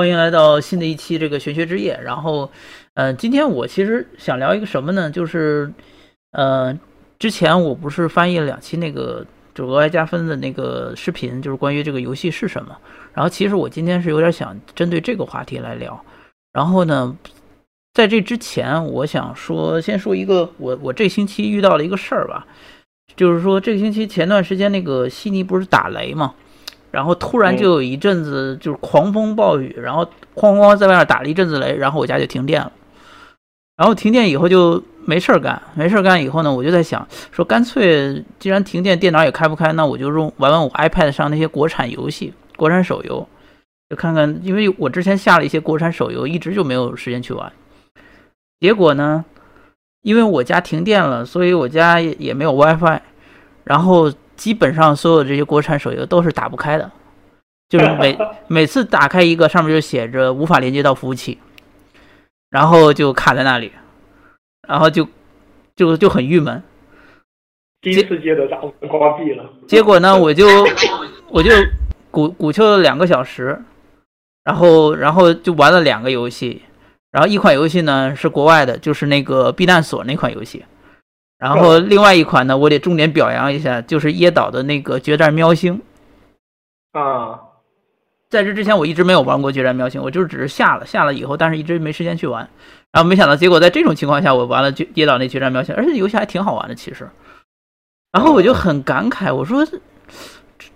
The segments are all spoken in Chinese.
欢迎来到新的一期这个玄学之夜。然后，呃，今天我其实想聊一个什么呢？就是，呃，之前我不是翻译了两期那个就额外加分的那个视频，就是关于这个游戏是什么。然后，其实我今天是有点想针对这个话题来聊。然后呢，在这之前，我想说，先说一个我我这星期遇到了一个事儿吧，就是说这个星期前段时间那个悉尼不是打雷嘛。然后突然就有一阵子就是狂风暴雨，然后哐哐在外面打了一阵子雷，然后我家就停电了。然后停电以后就没事儿干，没事儿干以后呢，我就在想说，干脆既然停电，电脑也开不开，那我就用玩玩我 iPad 上那些国产游戏、国产手游，就看看，因为我之前下了一些国产手游，一直就没有时间去玩。结果呢，因为我家停电了，所以我家也也没有 WiFi，然后。基本上所有这些国产手游都是打不开的，就是每 每次打开一个，上面就写着无法连接到服务器，然后就卡在那里，然后就就就很郁闷。第一次接的闸门关闭了。结果呢，我就我就鼓鼓秋了两个小时，然后然后就玩了两个游戏，然后一款游戏呢是国外的，就是那个避难所那款游戏。然后另外一款呢，我得重点表扬一下，就是椰岛的那个《决战喵星》啊。在这之前，我一直没有玩过《决战喵星》，我就是只是下了下了以后，但是一直没时间去玩。然后没想到，结果在这种情况下，我玩了《椰岛那决战喵星》，而且游戏还挺好玩的，其实。然后我就很感慨，我说这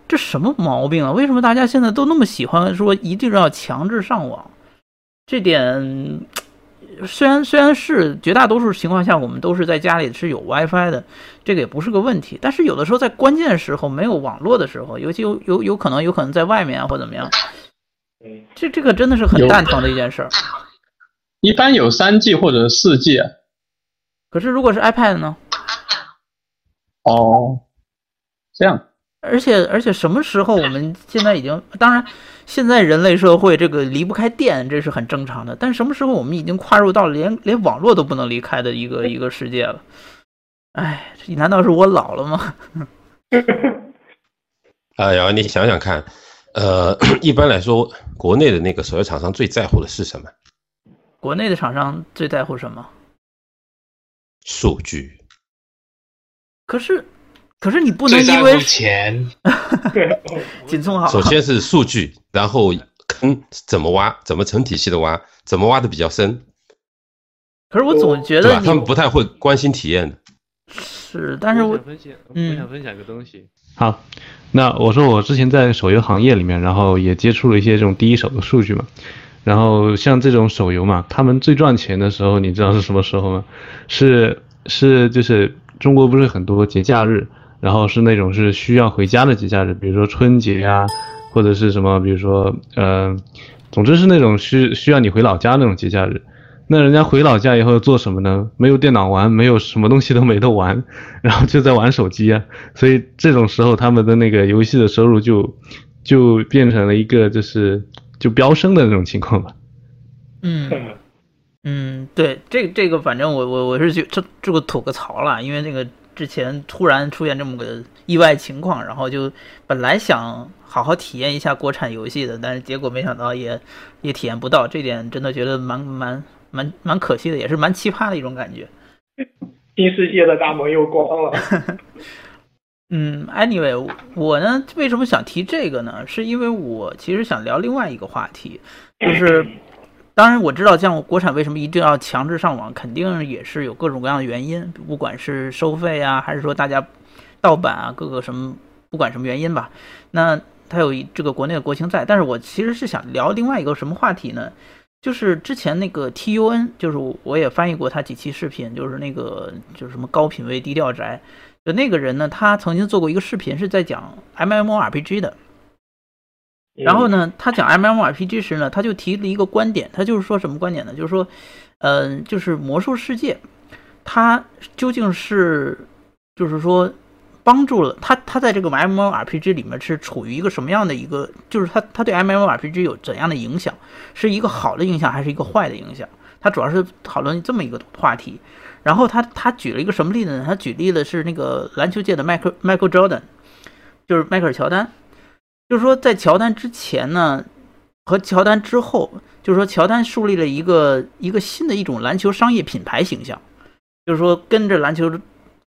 这什么毛病啊？为什么大家现在都那么喜欢说一定要强制上网？这点。虽然虽然是绝大多数情况下，我们都是在家里是有 WiFi 的，这个也不是个问题。但是有的时候在关键时候没有网络的时候，尤其有有有可能有可能在外面啊或怎么样，这这个真的是很蛋疼的一件事儿。一般有三 G 或者四 G，可是如果是 iPad 呢？哦，这样。而且而且什么时候我们现在已经当然。现在人类社会这个离不开电，这是很正常的。但什么时候我们已经跨入到连连网络都不能离开的一个一个世界了？哎，难道是我老了吗？哎呀，你想想看，呃，一般来说，国内的那个手游厂商最在乎的是什么？国内的厂商最在乎什么？数据。可是。可是你不能因为钱，紧凑好。首先是数据，然后坑怎么挖，怎么成体系的挖，怎么挖的比较深。可是我总觉得他们不太会关心体验的。是，但是我分享，我想分享一个东西。好，那我说我之前在手游行业里面，然后也接触了一些这种第一手的数据嘛。然后像这种手游嘛，他们最赚钱的时候，你知道是什么时候吗？是是就是中国不是很多节假日。然后是那种是需要回家的节假日，比如说春节呀，或者是什么，比如说，呃，总之是那种需需要你回老家那种节假日。那人家回老家以后做什么呢？没有电脑玩，没有什么东西都没得玩，然后就在玩手机啊。所以这种时候他们的那个游戏的收入就就变成了一个就是就飙升的那种情况吧。嗯嗯，对，这这个反正我我我是就这这个吐个槽了，因为那个。之前突然出现这么个意外情况，然后就本来想好好体验一下国产游戏的，但是结果没想到也也体验不到，这点真的觉得蛮蛮蛮蛮可惜的，也是蛮奇葩的一种感觉。新世界的大门又关了。嗯，anyway，我呢为什么想提这个呢？是因为我其实想聊另外一个话题，就是。当然我知道，像国产为什么一定要强制上网，肯定也是有各种各样的原因，不管是收费啊，还是说大家盗版啊，各个什么，不管什么原因吧。那它有这个国内的国情在，但是我其实是想聊另外一个什么话题呢？就是之前那个 TUN，就是我也翻译过他几期视频，就是那个就是什么高品位低调宅，就那个人呢，他曾经做过一个视频，是在讲 MMORPG 的。然后呢，他讲 MMORPG 时呢，他就提了一个观点，他就是说什么观点呢？就是说，嗯，就是魔兽世界，它究竟是，就是说，帮助了他，他在这个 MMORPG 里面是处于一个什么样的一个，就是他他对 MMORPG 有怎样的影响，是一个好的影响还是一个坏的影响？他主要是讨论这么一个话题。然后他他举了一个什么例子呢？他举例的是那个篮球界的迈克迈克尔乔丹，就是迈克尔乔丹。就是说，在乔丹之前呢，和乔丹之后，就是说乔丹树立了一个一个新的一种篮球商业品牌形象，就是说跟着篮球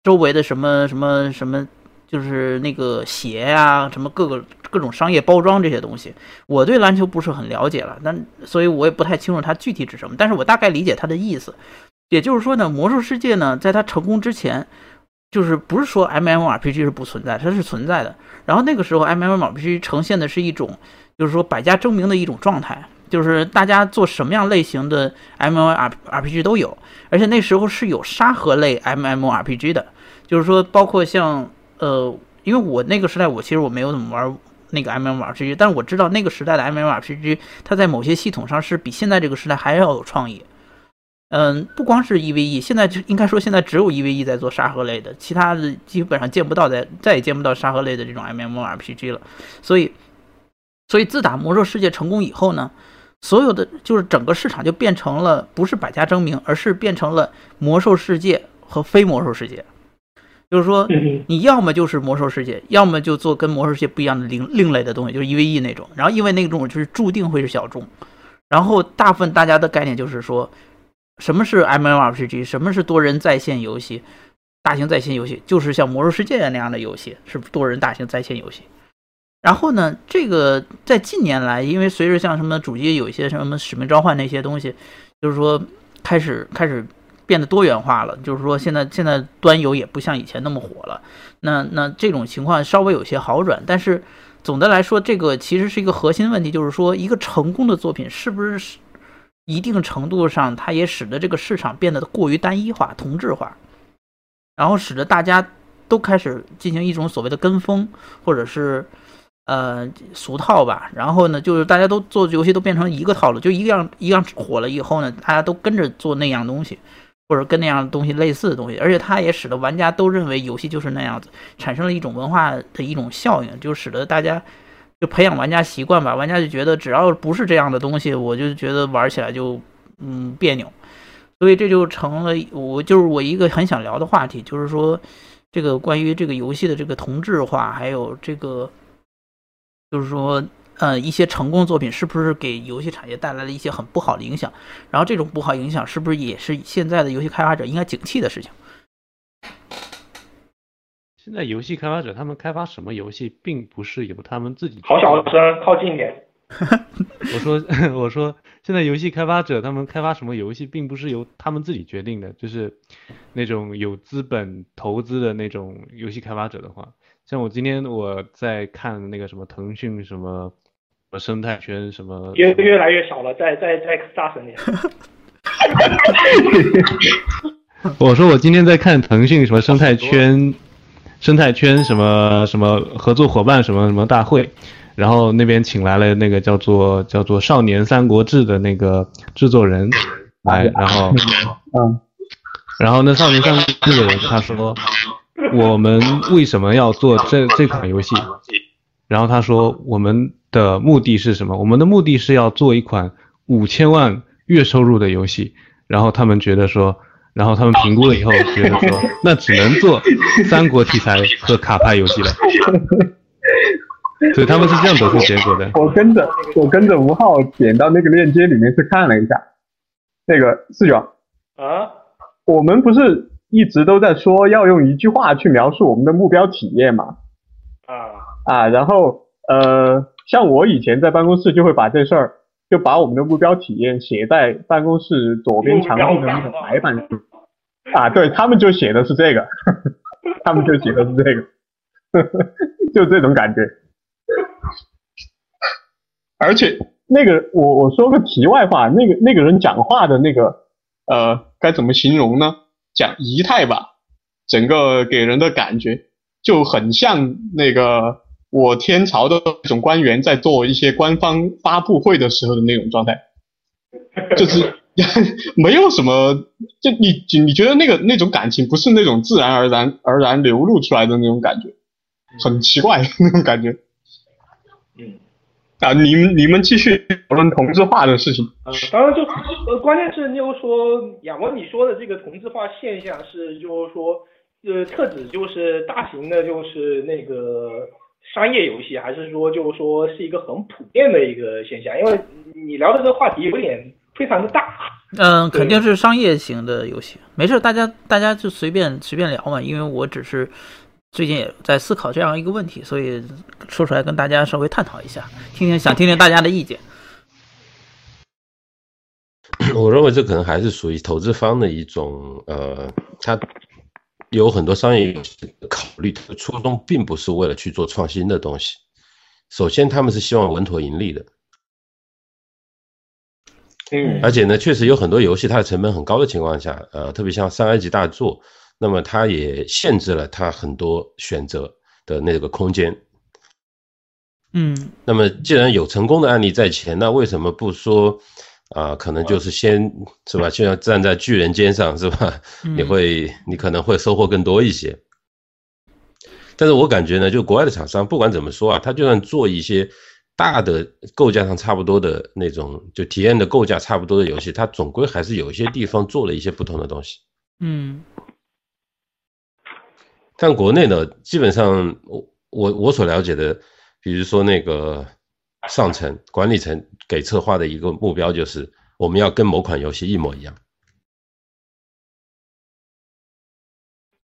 周围的什么什么什么，就是那个鞋呀，什么各个各种商业包装这些东西，我对篮球不是很了解了，但所以我也不太清楚它具体指什么，但是我大概理解它的意思。也就是说呢，魔兽世界呢，在它成功之前，就是不是说 MMORPG 是不存在，它是存在的。然后那个时候 MMORPG 呈现的是一种，就是说百家争鸣的一种状态，就是大家做什么样类型的 MMORPG 都有，而且那时候是有沙盒类 MMORPG 的，就是说包括像呃，因为我那个时代我其实我没有怎么玩那个 MMORPG，但是我知道那个时代的 MMORPG 它在某些系统上是比现在这个时代还要有创意。嗯，不光是 EVE，现在就应该说现在只有 EVE 在做沙盒类的，其他的基本上见不到，再再也见不到沙盒类的这种 MMORPG 了。所以，所以自打魔兽世界成功以后呢，所有的就是整个市场就变成了不是百家争鸣，而是变成了魔兽世界和非魔兽世界。就是说，你要么就是魔兽世界，要么就做跟魔兽世界不一样的另另类的东西，就是 EVE 那种。然后因为那种就是注定会是小众，然后大部分大家的概念就是说。什么是 MMORPG？什么是多人在线游戏？大型在线游戏就是像《魔兽世界》那样的游戏，是多人大型在线游戏。然后呢，这个在近年来，因为随着像什么主机有一些什么使命召唤那些东西，就是说开始开始变得多元化了。就是说现在现在端游也不像以前那么火了。那那这种情况稍微有些好转，但是总的来说，这个其实是一个核心问题，就是说一个成功的作品是不是？一定程度上，它也使得这个市场变得过于单一化、同质化，然后使得大家都开始进行一种所谓的跟风，或者是呃俗套吧。然后呢，就是大家都做游戏都变成一个套路，就一样一样火了以后呢，大家都跟着做那样东西，或者跟那样东西类似的东西。而且它也使得玩家都认为游戏就是那样子，产生了一种文化的一种效应，就使得大家。就培养玩家习惯吧，玩家就觉得只要不是这样的东西，我就觉得玩起来就嗯别扭，所以这就成了我就是我一个很想聊的话题，就是说这个关于这个游戏的这个同质化，还有这个就是说呃一些成功作品是不是给游戏产业带来了一些很不好的影响，然后这种不好影响是不是也是现在的游戏开发者应该警惕的事情？现在游戏开发者他们开发什么游戏，并不是由他们自己。好小声，靠近点。我说 我说，现在游戏开发者他们开发什么游戏，并不是由他们自己决定的，就是那种有资本投资的那种游戏开发者的话，像我今天我在看那个什么腾讯什么什么生态圈什么。越越来越少了，再再再大声点。我说我今天在看腾讯什么生态圈。生态圈什么什么合作伙伴什么什么大会，然后那边请来了那个叫做叫做《少年三国志》的那个制作人来，然后嗯，然后那《少年三国志》的人他说，我们为什么要做这这款游戏？然后他说我们的目的是什么？我们的目的是要做一款五千万月收入的游戏。然后他们觉得说。然后他们评估了以后，觉得说那只能做三国题材和卡牌游戏了，所以他们是这样得出结果的。我跟着我跟着吴昊点到那个链接里面去看了一下，那个四九啊，我们不是一直都在说要用一句话去描述我们的目标体验吗？啊啊，然后呃，像我以前在办公室就会把这事儿。就把我们的目标体验写在办公室左边墙壁的那个白板上，啊，对他们就写的是这个，他们就写的是这个，就这种感觉。而且那个我我说个题外话，那个那个人讲话的那个呃该怎么形容呢？讲仪态吧，整个给人的感觉就很像那个。我天朝的那种官员在做一些官方发布会的时候的那种状态，就是 没有什么，就你你觉得那个那种感情不是那种自然而然而然流露出来的那种感觉，很奇怪那种感觉。嗯，啊，你们你们继续讨论同质化的事情。嗯，当然就呃，关键是就是说，亚文你说的这个同质化现象是就是说，呃，特指就是大型的，就是那个。商业游戏，还是说就是说是一个很普遍的一个现象？因为你聊的这个话题有点非常的大。嗯，肯定是商业型的游戏。没事，大家大家就随便随便聊嘛。因为我只是最近也在思考这样一个问题，所以说出来跟大家稍微探讨一下，听听想听听大家的意见。我认为这可能还是属于投资方的一种呃，他有很多商业考虑，初衷并不是为了去做创新的东西。首先，他们是希望稳妥盈利的。嗯，而且呢，确实有很多游戏它的成本很高的情况下，呃，特别像三 A 级大作，那么它也限制了它很多选择的那个空间。嗯，那么既然有成功的案例在前，那为什么不说啊、可能就是先是吧，就像站在巨人肩上是吧？你会你可能会收获更多一些。但是我感觉呢，就国外的厂商，不管怎么说啊，他就算做一些大的构架上差不多的那种，就体验的构架差不多的游戏，它总归还是有一些地方做了一些不同的东西。嗯但国内呢，基本上我我我所了解的，比如说那个上层管理层给策划的一个目标就是，我们要跟某款游戏一模一样。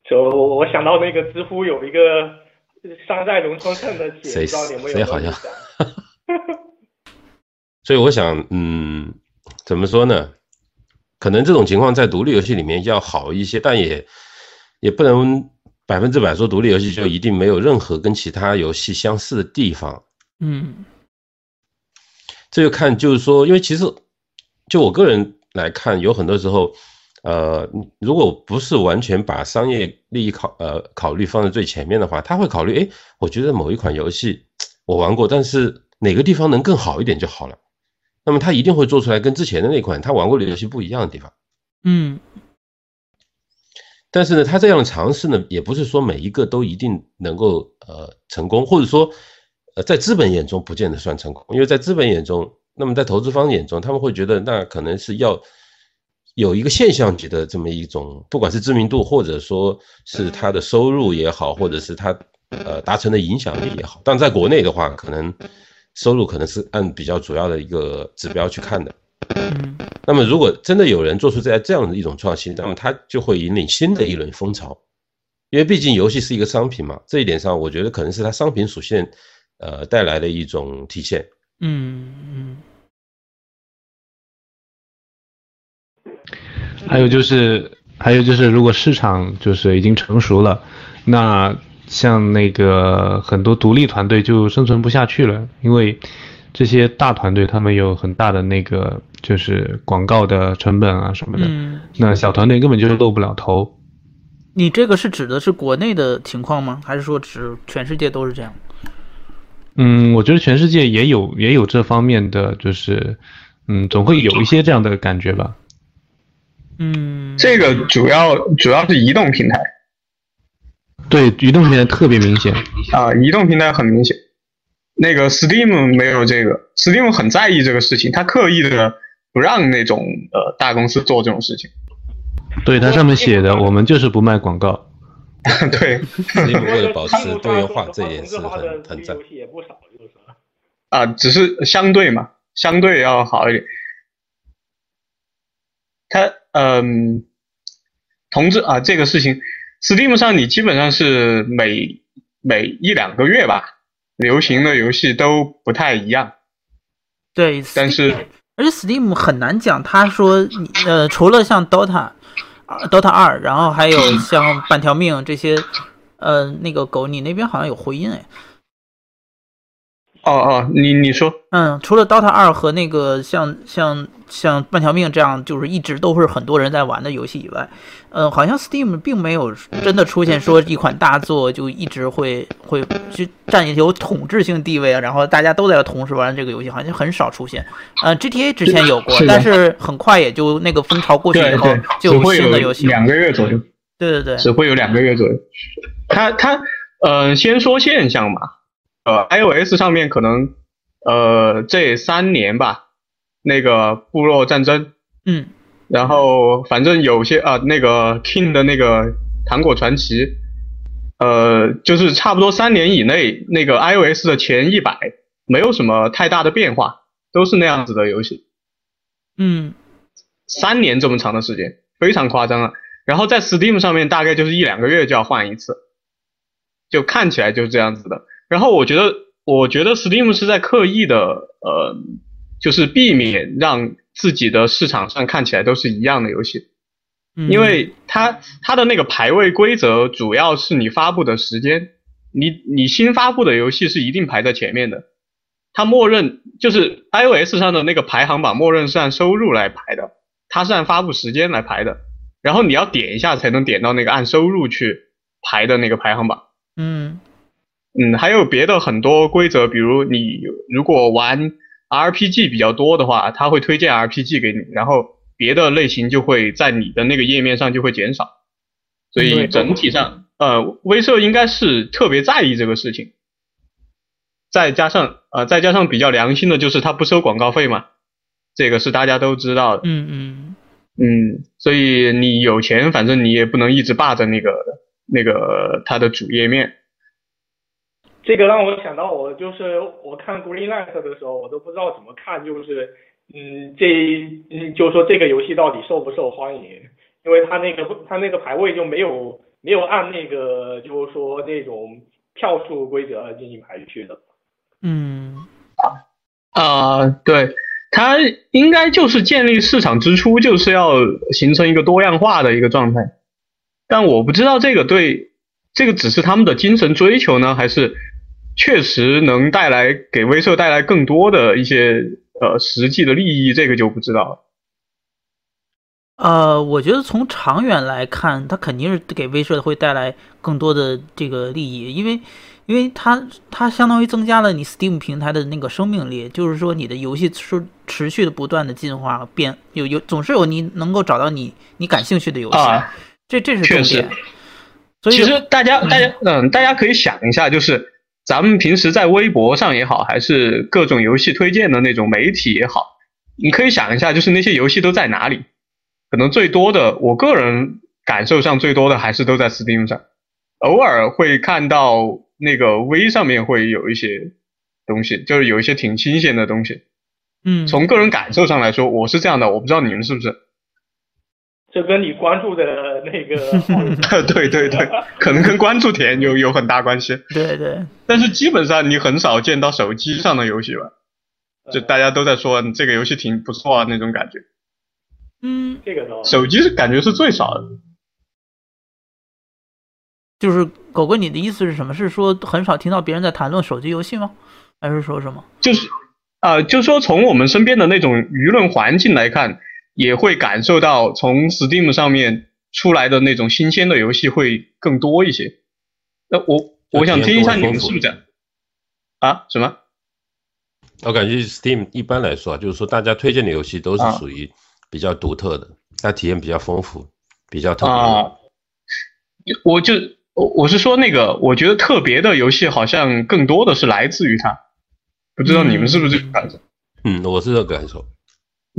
就我我想到那个知乎有一个山寨农村镇的帖，谁不知道你们有没有谁好像？所以我想，嗯，怎么说呢？可能这种情况在独立游戏里面要好一些，但也也不能百分之百说独立游戏就一定没有任何跟其他游戏相似的地方。嗯这就看就是说，因为其实就我个人来看，有很多时候，呃，如果不是完全把商业利益考呃考虑放在最前面的话，他会考虑，诶，我觉得某一款游戏我玩过，但是哪个地方能更好一点就好了。那么他一定会做出来跟之前的那款他玩过的游戏不一样的地方。嗯但是呢，他这样的尝试呢，也不是说每一个都一定能够呃成功，或者说呃在资本眼中不见得算成功，因为在资本眼中，那么在投资方眼中，他们会觉得那可能是要有一个现象级的这么一种，不管是知名度，或者说是他的收入也好，或者是他呃达成的影响力也好，但在国内的话，可能收入可能是按比较主要的一个指标去看的。嗯那么，如果真的有人做出这这样的一种创新，那么他就会引领新的一轮风潮，因为毕竟游戏是一个商品嘛。这一点上，我觉得可能是它商品属性，呃带来的一种体现。嗯嗯还有就是，还有就是，如果市场就是已经成熟了，那像那个很多独立团队就生存不下去了，因为这些大团队他们有很大的那个就是广告的成本啊什么的，嗯，那小团队根本就露不了头。你这个是指的是国内的情况吗？还是说指全世界都是这样？嗯，我觉得全世界也有也有这方面的，就是嗯，总会有一些这样的感觉吧。嗯，这个主要主要是移动平台对，移动平台特别明显。啊，移动平台很明显。那个 Steam 没有这个，Steam 很在意这个事情，他刻意的不让那种呃大公司做这种事情。对，它上面写的，我们就是不卖广告。对因为为了保持多元化，这也是很很赞立游。戏也不少，就是。啊，只是相对嘛，相对要好一点。他嗯，同志啊，这个事情，Steam 上你基本上是每每一两个月吧，流行的游戏都不太一样。对，但是而且 Steam 很难讲，他说呃，除了像 Dota、呃 Dota 二，然后还有像半条命这些，呃，那个狗，你那边好像有回音哎。哦哦，你你说嗯，除了 Dota 二和那个像像像半条命这样，就是一直都是很多人在玩的游戏以外，呃，好像 Steam 并没有真的出现说一款大作就一直会会就占有统治性地位啊，然后大家都在同时玩这个游戏，好像很少出现。呃，GTA 之前有过，是但是很快也就那个风潮过去以后，就会有新的游戏。两个月左右，对对对，只会有两个月左右。它它呃，先说现象嘛，呃，iOS 上面可能呃这三年吧，那个部落战争，嗯然后反正有些啊、那个 King 的那个糖果传奇，呃，就是差不多三年以内，那个 iOS 的前一百没有什么太大的变化，都是那样子的游戏。嗯三年这么长的时间，非常夸张了。然后在 Steam 上面大概就是一两个月就要换一次，就看起来就是这样子的。然后我觉得，我觉得 Steam 是在刻意的，呃，就是避免让自己的市场上看起来都是一样的游戏，嗯，因为它它的那个排位规则主要是你发布的时间，你你新发布的游戏是一定排在前面的。它默认就是 iOS 上的那个排行榜，默认是按收入来排的，它是按发布时间来排的。然后你要点一下才能点到那个按收入去排的那个排行榜。嗯嗯，还有别的很多规则，比如你如果玩 RPG 比较多的话，它会推荐 RPG 给你，然后别的类型就会在你的那个页面上就会减少。所以整体上，呃，威社应该是特别在意这个事情。再加上呃，再加上比较良心的就是它不收广告费嘛，这个是大家都知道的。嗯嗯嗯，所以你有钱，反正你也不能一直霸着那个那个它的主页面。这个让我想到，我就是我看 Greenlight 的时候，我都不知道怎么看，就是嗯，这嗯，就是说这个游戏到底受不受欢迎，因为它那个它那个排位就没有没有按那个就是说那种票数规则进行排序的。嗯。啊、对，它应该就是建立市场之初就是要形成一个多样化的一个状态，但我不知道这个对这个只是他们的精神追求呢，还是确实能带来给威社带来更多的一些呃实际的利益，这个就不知道了。呃，我觉得从长远来看，它肯定是给威社会带来更多的这个利益，因为因为它它相当于增加了你 Steam 平台的那个生命力，就是说你的游戏是持续的不断的进化变，有有总是有你能够找到你你感兴趣的游戏，啊这这是确实重点。所以其实大家大家嗯，大家可以想一下，就是咱们平时在微博上也好，还是各种游戏推荐的那种媒体也好，你可以想一下，就是那些游戏都在哪里？可能最多的，我个人感受上最多的还是都在 Steam 上，偶尔会看到那个微上面会有一些东西，就是有一些挺新鲜的东西。嗯，从个人感受上来说，我是这样的，我不知道你们是不是。这跟你关注的那个 对对对，可能跟关注点有有很大关系。对对，但是基本上你很少见到手机上的游戏吧？就大家都在说这个游戏挺不错啊那种感觉，嗯，这个倒手机是感觉是最少的。就是狗哥，你的意思是什么？是说很少听到别人在谈论手机游戏吗？还是说什么？就是啊、呃就说从我们身边的那种舆论环境来看，也会感受到从 Steam 上面出来的那种新鲜的游戏会更多一些。那我我想听一下你们是不是这样？啊？什么？我感觉 Steam 一般来说啊，就是说大家推荐的游戏都是啊属于比较独特的，它体验比较丰富，比较特别。啊，我就我我是说那个，我觉得特别的游戏好像更多的是来自于它，不知道你们是不是这个感受？嗯，我是这个感受。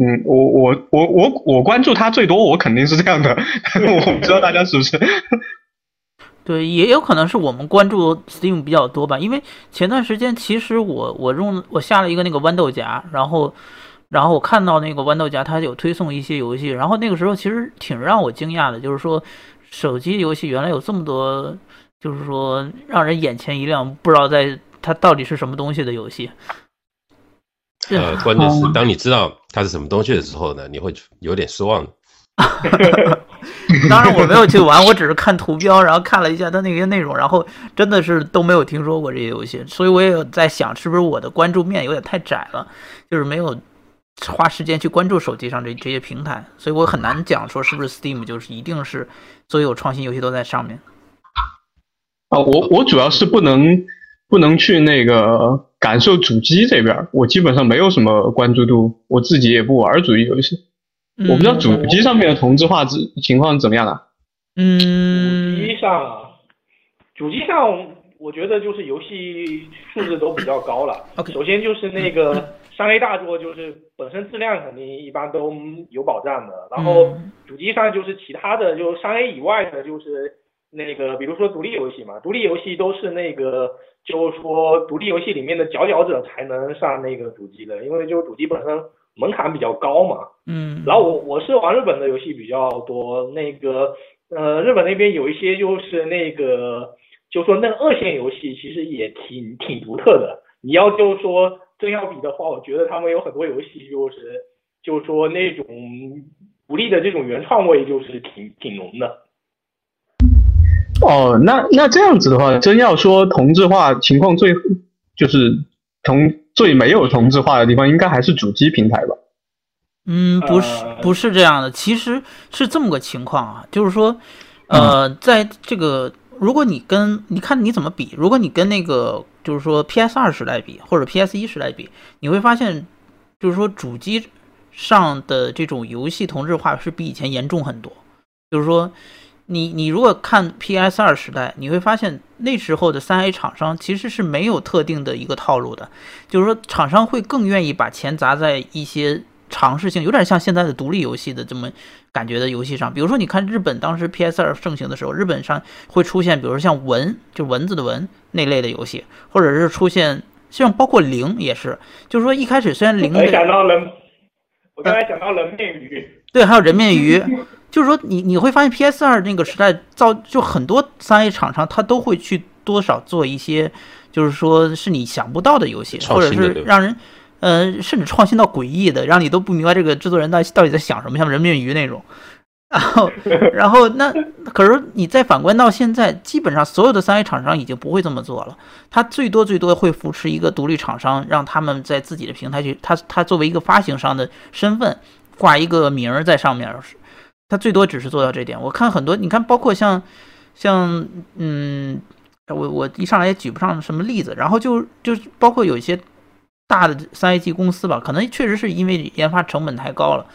嗯，我我我我我关注他最多，我肯定是这样的，我不知道大家是不是？对，也有可能是我们关注 Steam 比较多吧，因为前段时间其实我我用我下了一个那个豌豆荚，然后然后我看到那个豌豆荚它有推送一些游戏，然后那个时候其实挺让我惊讶的，就是说手机游戏原来有这么多，就是说让人眼前一亮，不知道在它到底是什么东西的游戏。对呃，关键是当你知道它是什么东西的时候呢，你会有点失望的。当然我没有去玩，我只是看图标，然后看了一下它那些内容，然后真的是都没有听说过这些游戏，所以我也有在想，是不是我的关注面有点太窄了，就是没有花时间去关注手机上这这些平台，所以我很难讲说是不是 Steam 就是一定是所有创新游戏都在上面。啊，我我主要是不能不能去那个感受主机这边，我基本上没有什么关注度，我自己也不玩主机游戏，我不知道主机上面的同质化之情况怎么样啊？主嗯机上啊，主机上我觉得就是游戏素质都比较高了。OK 首先就是那个三 A 大作，就是本身质量肯定一般都有保障的。然后嗯主机上就是其他的，就三 A 以外的，就是那个比如说独立游戏嘛，独立游戏都是那个就是说独立游戏里面的佼佼者才能上那个主机的，因为就主机本身门槛比较高嘛。嗯，然后我我是玩日本的游戏比较多，那个呃日本那边有一些就是那个就说那个二线游戏其实也挺挺独特的。你要就是说真要比的话，我觉得他们有很多游戏就是就是说那种独立的这种原创味就是挺挺浓的。哦，那那这样子的话，真要说同质化情况最就是同最没有同质化的地方，应该还是主机平台吧？嗯，不是呃不是这样的，其实是这么个情况啊，就是说，呃，在这个如果你跟你看你怎么比，如果你跟那个就是说 PS 二时代比或者 PS 一时代比，你会发现，就是说主机上的这种游戏同质化是比以前严重很多。就是说，你你如果看 PS 二时代，你会发现那时候的三 A 厂商其实是没有特定的一个套路的，就是说厂商会更愿意把钱砸在一些尝试性，有点像现在的独立游戏的这么感觉的游戏上。比如说，你看日本当时 PS 二盛行的时候，日本上会出现，比如说像蚊，就蚊子的蚊那类的游戏，或者是出现像包括零也是，就是说一开始虽然零我的想到人，我刚才讲到人面鱼，对，还有人面鱼，就是说你你会发现 PS 二那个时代造就很多三 A 厂商，他都会去多少做一些，就是说是你想不到的游戏，或者是让人呃甚至创新到诡异的，让你都不明白这个制作人到底到底在想什么，像人面鱼那种。然后，然后那可是你再反观到现在，基本上所有的三 A 厂商已经不会这么做了。他最多最多会扶持一个独立厂商，让他们在自己的平台去，他他作为一个发行商的身份挂一个名儿在上面，他最多只是做到这点。我看很多，你看，包括像像嗯，我我一上来也举不上什么例子，然后就就包括有一些大的三 A 级公司吧，可能确实是因为研发成本太高了，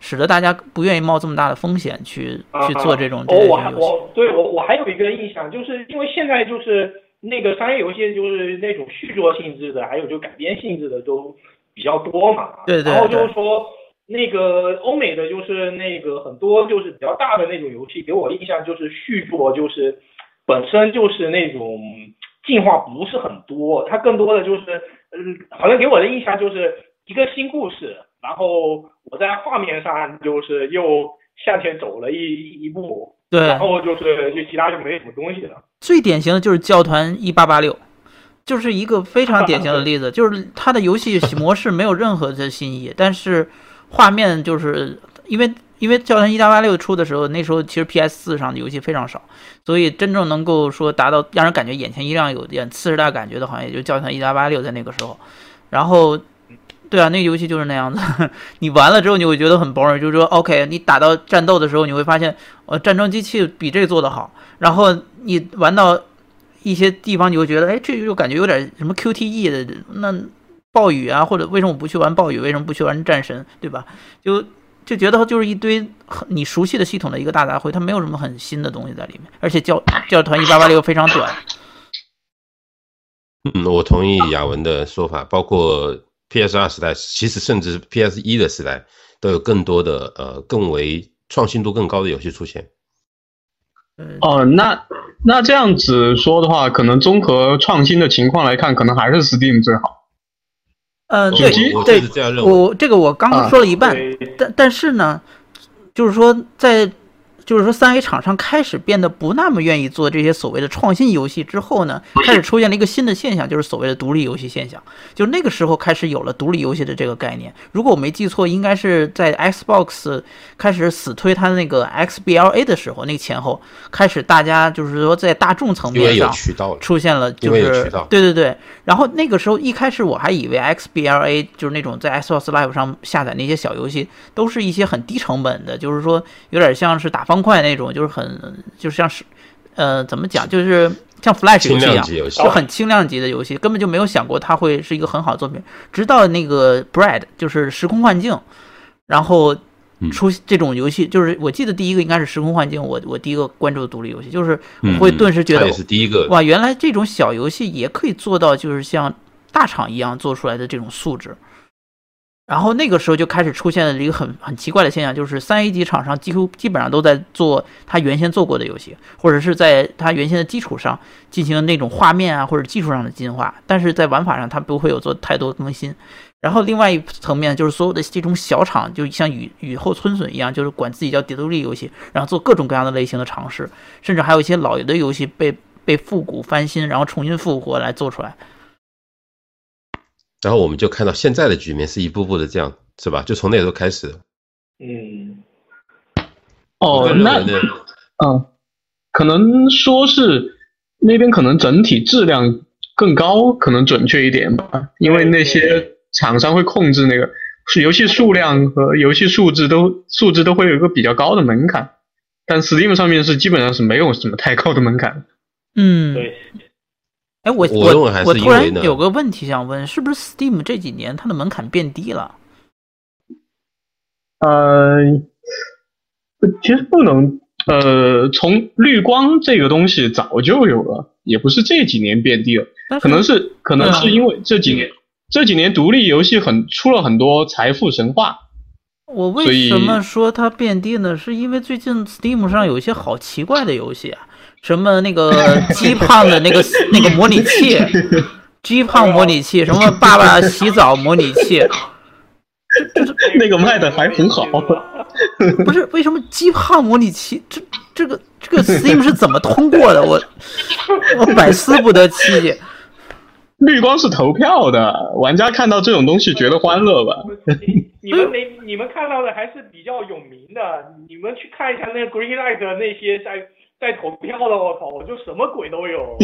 使得大家不愿意冒这么大的风险去去做这种这哦，类我。我对我我还有一个印象，就是因为现在就是那个商业游戏就是那种续作性质的，还有就改编性质的都比较多嘛。对对然后就是说那个欧美的就是那个很多就是比较大的那种游戏，给我印象就是续作就是本身就是那种进化不是很多，它更多的就是嗯，好像给我的印象就是一个新故事，然后我在画面上就是又向前走了一一步，对然，后就是就其他就没什么东西了。最典型的就是教团一八八六，就是一个非常典型的 例子，就是它的游戏模式没有任何的新意，但是画面就是因为因为教团一加八六出的时候，那时候其实 PS 四上的游戏非常少，所以真正能够说达到让人感觉眼前一亮、有点次时代感觉的，好像也就教团一加八六在那个时候，然后。对啊，那个游戏就是那样子。你玩了之后，你会觉得很 boring，就是说，OK，你打到战斗的时候，你会发现，呃，战争机器比这做得好。然后你玩到一些地方，你会觉得，哎，这就感觉有点什么 QTE 的那暴雨啊，或者为什么我不去玩暴雨，为什么不去玩战神，对吧？就就觉得就是一堆很你熟悉的系统的一个大杂烩，它没有什么很新的东西在里面，而且教教团一八八六非常短。嗯，我同意雅文的说法，包括 PS 二时代，其实甚至是 PS 一的时代，都有更多的呃更为创新度更高的游戏出现。嗯，哦，那那这样子说的话，可能综合创新的情况来看，可能还是 Steam 最好。呃，我对对我，这个我刚刚说了一半，对，但但是呢，就是说在就是说三 A 厂商开始变得不那么愿意做这些所谓的创新游戏之后呢，开始出现了一个新的现象，就是所谓的独立游戏现象。就那个时候开始有了独立游戏的这个概念。如果我没记错，应该是在 Xbox 开始死推它那个 XBLA 的时候，那个前后开始大家就是说在大众层面上渠道，出现了，就是渠道对对对。然后那个时候一开始我还以为 XBLA 就是那种在 Xbox Live 上下载那些小游戏，都是一些很低成本的，就是说有点像是打方块那种，就是很就是像是呃怎么讲，就是像 Flash 游戏一样。就很轻量级的游戏，根本就没有想过它会是一个很好的作品。直到那个 Bread 就是时空幻境，然后嗯出这种游戏，就是我记得第一个应该是时空幻境，我我第一个关注的独立游戏，就是会顿时觉得也是第一个。哇，原来这种小游戏也可以做到，就是像大厂一样做出来的这种素质。然后那个时候就开始出现了一个很很奇怪的现象，就是三 A 级厂商几乎基本上都在做他原先做过的游戏，或者是在他原先的基础上进行那种画面啊或者技术上的进化，但是在玩法上它不会有做太多更新。然后另外一层面就是所有的这种小厂，就像雨雨后春笋一样，就是管自己叫独立游戏，然后做各种各样的类型的尝试，甚至还有一些老的游戏被被复古翻新，然后重新复活来做出来。然后我们就看到现在的局面是一步步的这样，是吧？就从那时候开始。嗯，哦那嗯，可能说是那边可能整体质量更高，可能准确一点吧，因为那些厂商会控制那个是游戏数量和游戏数字都数字都会有一个比较高的门槛，但 Steam 上面是基本上是没有什么太高的门槛。嗯，对，哎，我我认为还是我突然因为呢有个问题想问，是不是 Steam 这几年它的门槛变低了？呃，其实不能，呃，从绿光这个东西早就有了，也不是这几年变低了，可能是可能嗯是因为这几年、这几年独立游戏很出了很多财富神话，我为什么说它变低呢？是因为最近 Steam 上有一些好奇怪的游戏啊，什么那个 鸡胖的那个那个模拟器，鸡胖模拟器，什么爸爸洗澡模拟器，那个卖的还很好。不是为什么鸡胖模拟器？这这个这个 Steam 是怎么通过的？我我百思不得其解。绿光是投票的，玩家看到这种东西觉得欢乐吧？你你们没你们看到的还是比较有名的，你们去看一下那个 Greenlight 的那些在在投票的，我靠，我就什么鬼都有。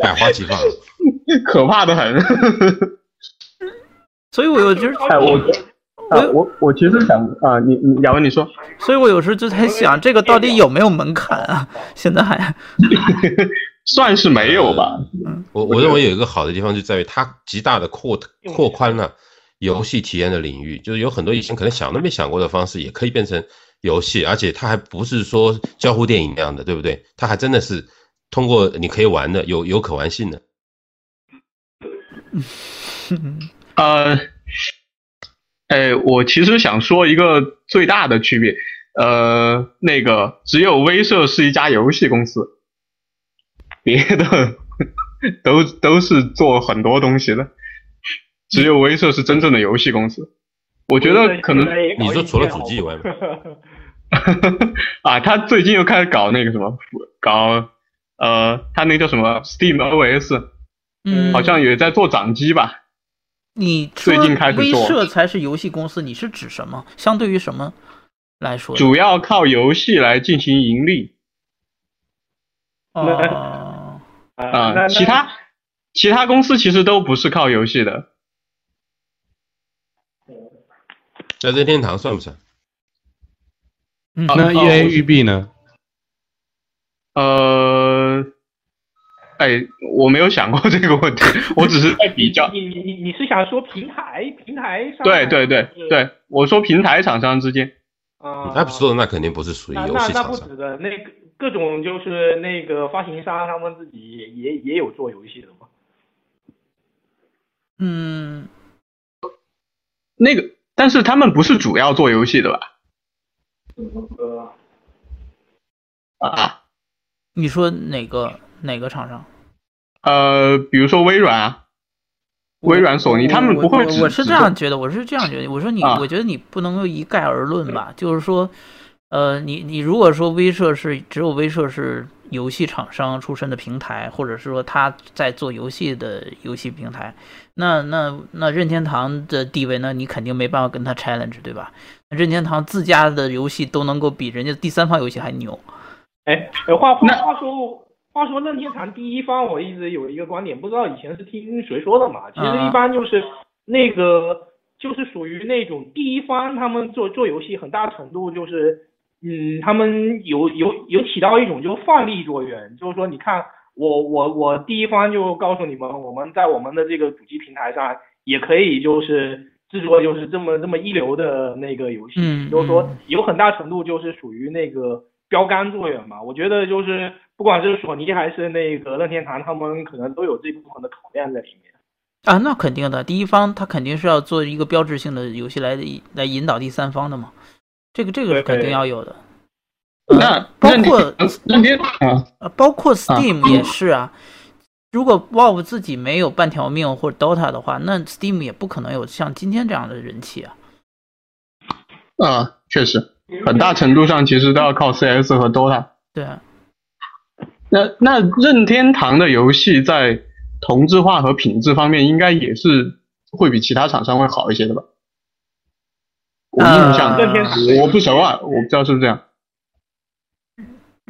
百花齐放。可怕的很。所以我有就是，哎，我我啊，我我其实想啊，你你雅文你说，所以我有时候就在想，这个到底有没有门槛啊？现在还 算是没有吧？我我认为有一个好的地方就在于它极大的扩扩宽了游戏体验的领域，就是有很多以前可能想都没想过的方式，也可以变成游戏，而且它还不是说交互电影那样的，对不对？它还真的是通过你可以玩的，有有可玩性的。呃，哎，我其实想说一个最大的区别，呃，那个只有威社是一家游戏公司，别的 都都是做很多东西的，只有威社是真正的游戏公司。我觉得可能你说除了主机以外吗？啊，他最近又开始搞那个什么，搞呃，他那个叫什么 Steam OS，嗯，好像也在做掌机吧。你最近开始威做社才是游戏公司，你是指什么？相对于什么来说？主要靠游戏来进行盈利哦，啊、那其他其他公司其实都不是靠游戏的。在任天堂算不算？嗯那 E 哦 A 育碧呢？呃，哎，我没有想过这个问题，我只是在比较。你你你你是想说平台平台上？对对对对，我说平台厂商之间，啊 App Store 那肯定不是属于游那那那戏厂商。不止的，那个各种就是那个发行商，他们自己也也也有做游戏的嘛。嗯，那个，但是他们不是主要做游戏的吧？呃，啊，你说哪个哪个厂商？呃，比如说微软啊，微软、索尼，他们不会我我是这样觉得，我是这样觉得。我说你，啊我觉得你不能够一概而论吧。就是说，呃，你你如果说威社是只有威社是游戏厂商出身的平台，或者是说他在做游戏的游戏平台，那那那任天堂的地位，那你肯定没办法跟他 challenge，对吧？任天堂自家的游戏都能够比人家第三方游戏还牛。哎，哎话话话说话说任天堂第一方，我一直有一个观点，不知道以前是听谁说的嘛？其实啊一般就是那个就是属于那种第一方，他们做做游戏很大程度就是，嗯，他们有有有起到一种就范例作用，就是说你看我我我第一方就告诉你们，我们在我们的这个主机平台上也可以就是制作就是这么这么一流的那个游戏，嗯就是说嗯有很大程度就是属于那个标杆作用嘛。我觉得就是不管是索尼还是那个任天堂，他们可能都有这部分的考量在里面。啊，那肯定的，第一方他肯定是要做一个标志性的游戏来来引导第三方的嘛，这个这个是肯定要有的。那包括任天包括 Steam 也是啊。如果 Valve 自己没有半条命或者 Dota 的话，那 Steam 也不可能有像今天这样的人气啊。啊，确实，很大程度上其实都要靠 CS 和 Dota。对啊。那那任天堂的游戏在同质化和品质方面，应该也是会比其他厂商会好一些的吧？我印象，我不熟啊，我不知道是不是这样。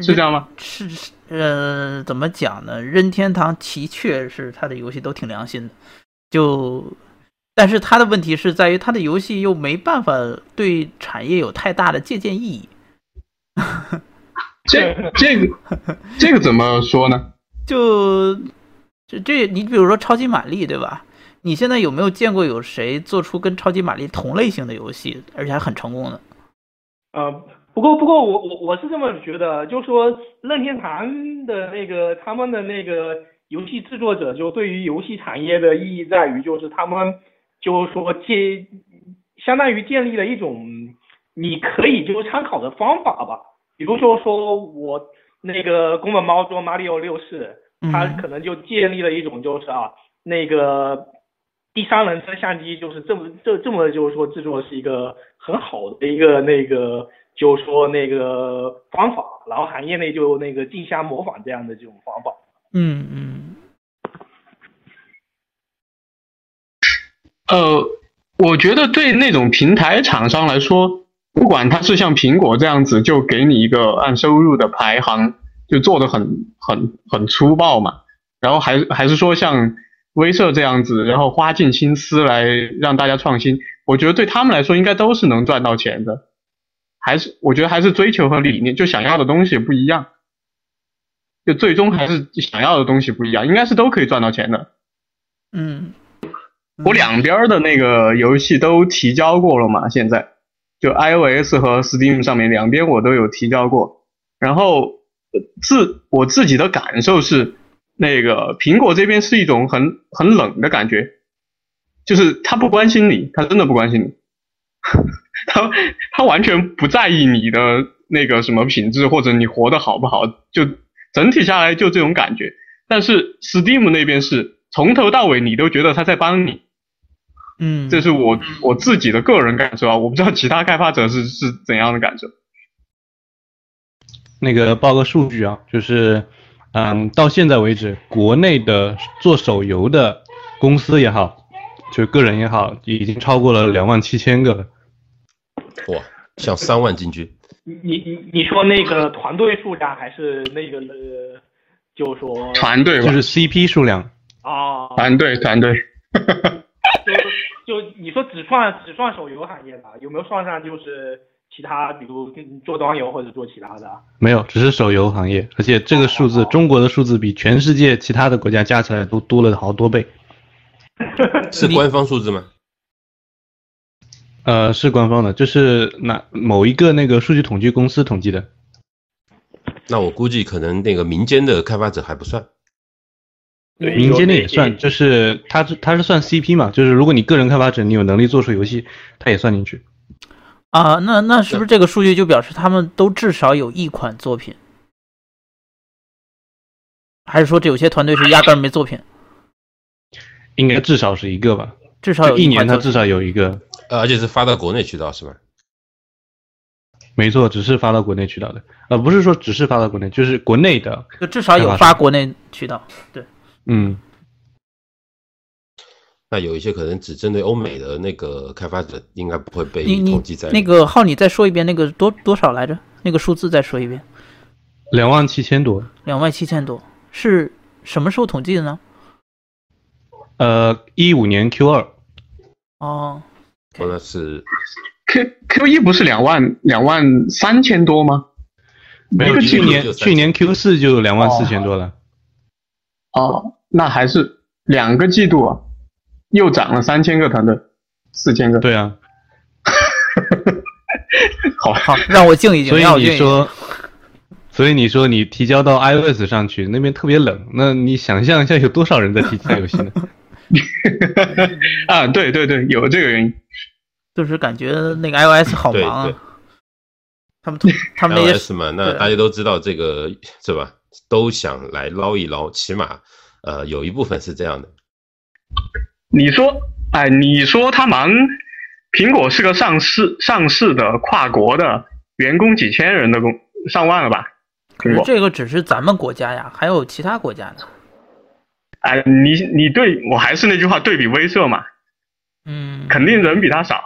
是这样吗？是是呃，怎么讲呢？任天堂的确是他的游戏都挺良心的，就，但是他的问题是在于他的游戏又没办法对产业有太大的借鉴意义。这这个 这个怎么说呢？就这这，你比如说超级玛丽，对吧？你现在有没有见过有谁做出跟超级玛丽同类型的游戏，而且还很成功的？呃。不过，不过我我我是这么觉得，就是说任天堂的那个他们的那个游戏制作者，就对于游戏产业的意义在于，就是他们就是说建，相当于建立了一种你可以就参考的方法吧。比如说说我那个宫本猫做马里奥六世，他可能就建立了一种就是啊那个第三人称相机，就是这么这这么就是说制作是一个很好的一个那个。就说那个方法，然后行业内就那个竞相模仿这样的这种方法。嗯嗯。呃，我觉得对那种平台厂商来说，不管他是像苹果这样子，就给你一个按收入的排行，就做的很很很粗暴嘛。然后还还是说像威社这样子，然后花尽心思来让大家创新，我觉得对他们来说，应该都是能赚到钱的。还是我觉得还是追求和理念，就想要的东西不一样，就最终还是想要的东西不一样，应该是都可以赚到钱的。嗯，我两边的那个游戏都提交过了嘛，现在就 iOS 和 Steam 上面两边我都有提交过。然后自我自己的感受是，那个苹果这边是一种很很冷的感觉，就是他不关心你，他真的不关心你。他他完全不在意你的那个什么品质或者你活得好不好，就整体下来就这种感觉。但是 Steam 那边是从头到尾你都觉得他在帮你，嗯，这是我我自己的个人感受啊，我不知道其他开发者是是怎样的感受。那个报个数据啊，就是嗯，到现在为止，国内的做手游的公司也好，就个人也好，已经超过了两万七千个了。哇，像三万进军。你你你你说那个团队数量还是那个呃，就说团队就是 CP 数量啊，团队团队。就就你说只算只算手游行业吧，有没有算上就是其他，比如做端游或者做其他的？没有，只是手游行业，而且这个数字，中国的数字比全世界其他的国家加起来都多了好多倍。是官方数字吗？呃，是官方的，就是哪某一个那个数据统计公司统计的。那我估计可能那个民间的开发者还不算。民间的也算，就是它是它是算 CP 嘛，就是如果你个人开发者，你有能力做出游戏，它也算进去。啊，那那是不是这个数据就表示他们都至少有一款作品？还是说这有些团队是压根儿没作品？应该至少是一个吧，至少有一年，他至少有一个。呃，而且是发到国内渠道是吧？没错，只是发到国内渠道的，呃，不是说只是发到国内，就是国内的，就至少有发国内渠道。对，嗯。那有一些可能只针对欧美的那个开发者，应该不会被统计在。那个号，你再说一遍，那个多多少来着？那个数字再说一遍。两万七千多。两万七千多是什么时候统计的呢？呃，一五年 Q 二。哦。说的是，Q Q 一不是两万两万三千多吗？没有，去年去年 Q 四就两万四千多了。哦，那还是两个季度啊，又涨了三千个团队，四千个。对啊。好，好，让我静一静。所以你说，所以你说你提交到 iOS 上去，那边特别冷，那你想象一下有多少人在提交游戏呢？啊，对对对，有这个原因。就是感觉那个 iOS 好对忙对啊，他们他们那些 iOS 嘛，那大家都知道这个是吧？都想来捞一捞，起码呃有一部分是这样的。你说，哎，你说他忙，苹果是个上市上市的跨国的，员工几千人的工上万了吧？可是，这个只是咱们国家呀，还有其他国家呢。哎，你你对我还是那句话，对比威慑嘛，嗯，肯定人比他少。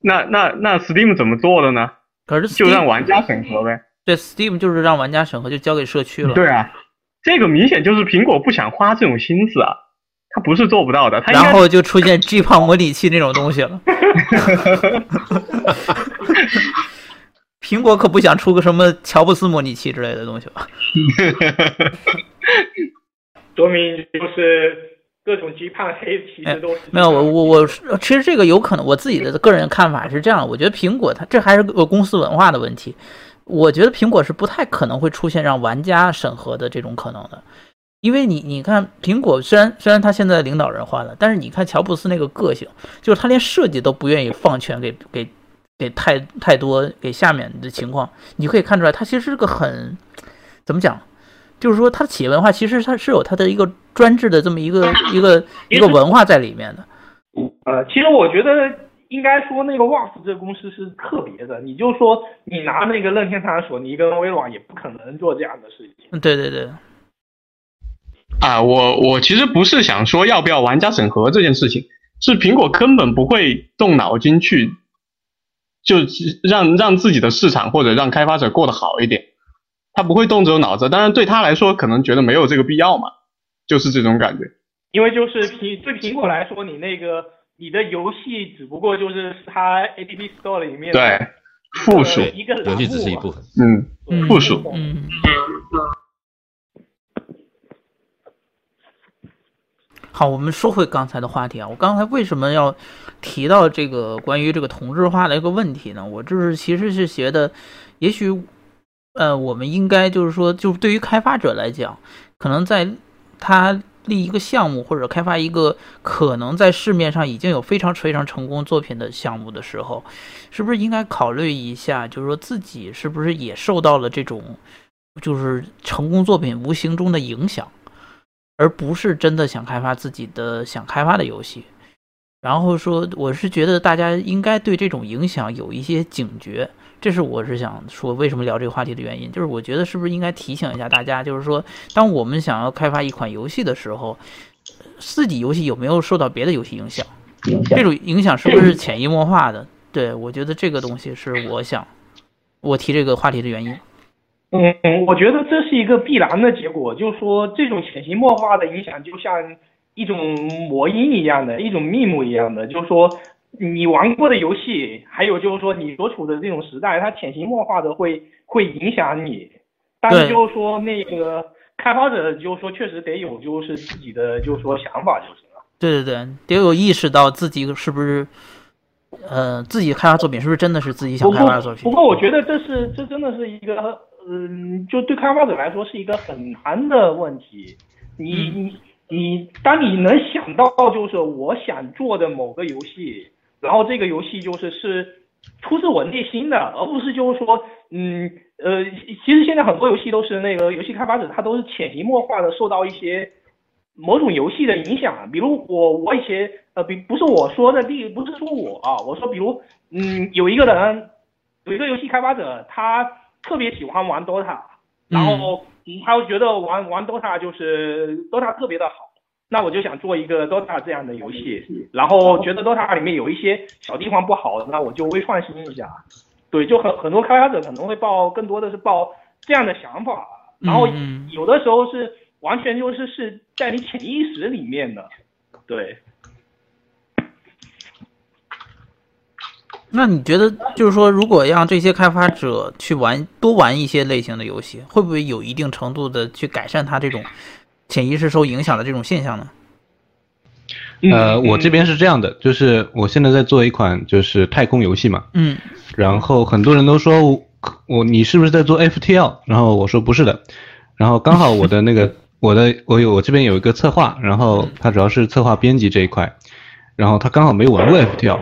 那那那 Steam 怎么做的呢？可是就 Steam- 让玩家审核呗。对 Steam 就是让玩家审核，就交给社区了。对啊，这个明显就是苹果不想花这种心思啊，他不是做不到的，他然后就出现 G 胖模拟器那种东西了。苹果可不想出个什么乔布斯模拟器之类的东西吧？说明就是各种鸡胖黑其实都是哎没有，我我我其实这个有可能，我自己的个人看法是这样，我觉得苹果它这还是个公司文化的问题。我觉得苹果是不太可能会出现让玩家审核的这种可能的，因为你你看苹果虽然虽然他现在领导人换了，但是你看乔布斯那个个性，就是他连设计都不愿意放权给给给太太多给下面的情况，你可以看出来，他其实是个很怎么讲，就是说它的企业文化其实它是有它的一个专制的这么一个一个一个文化在里面的。呃，其实我觉得应该说那个 WAF 这个公司是特别的，你就说你拿那个任天堂、索尼跟微软也不可能做这样的事情。嗯，对对对，啊，我我其实不是想说要不要玩家审核这件事情，是苹果根本不会动脑筋去，就让让自己的市场或者让开发者过得好一点，他不会动这种脑子。当然对他来说，可能觉得没有这个必要嘛，就是这种感觉。因为就是苹对苹果来说，你那个你的游戏只不过就是它 App Store 里面对，附属，一个栏游戏只是一部分。嗯，嗯附属。嗯。好，我们说回刚才的话题啊，我刚才为什么要提到这个关于这个同质化的一个问题呢？我就是其实是觉得，也许，呃，我们应该就是说，就是对于开发者来讲，可能在他立一个项目或者开发一个可能在市面上已经有非常非常成功作品的项目的时候，是不是应该考虑一下，就是说自己是不是也受到了这种就是成功作品无形中的影响，而不是真的想开发自己的想开发的游戏。然后说，我是觉得大家应该对这种影响有一些警觉，这是我是想说为什么聊这个话题的原因。就是我觉得是不是应该提醒一下大家，就是说，当我们想要开发一款游戏的时候，自己游戏有没有受到别的游戏影响？这种影响是不是潜移默化的？对我觉得这个东西是我想我提这个话题的原因。嗯，我觉得这是一个必然的结果，就是说这种潜移默化的影响，就像一种魔音一样的，一种密目一样的，就是说你玩过的游戏，还有就是说你所处的这种时代，它潜移默化的会会影响你。但是就是说那个开发者就是说确实得有就是自己的就是说想法就行了。对对对，得有意识到自己是不是，呃，自己开发作品是不是真的是自己想开发的作品不。过我觉得这是这真的是一个嗯，就对开发者来说是一个很难的问题。你嗯你你，当你能想到就是我想做的某个游戏，然后这个游戏就是是出自我内心的，而不是就是说嗯呃，其实现在很多游戏都是那个游戏开发者他都是潜移默化的受到一些。某种游戏的影响，比如我我以前呃，比不是我说的例，不是说我啊，我说比如嗯，有一个人有一个游戏开发者，他特别喜欢玩 DOTA，然后嗯他又觉得玩玩 DOTA 就是 DOTA 特别的好，那我就想做一个 DOTA 这样的游戏，然后觉得 DOTA 里面有一些小地方不好，那我就微创新一下，对，就很很多开发者可能会抱更多的是抱这样的想法，然后嗯。有的时候是完全就是是在你潜意识里面的，对。那你觉得，就是说，如果让这些开发者去玩多玩一些类型的游戏，会不会有一定程度的去改善他这种潜意识受影响的这种现象呢？呃，我这边是这样的，就是我现在在做一款就是太空游戏嘛，嗯然后很多人都说我我你是不是在做 FTL？然后我说不是的，然后刚好我的那个 我的我有我这边有一个策划，然后他主要是策划编辑这一块，然后他刚好没玩过 FTL，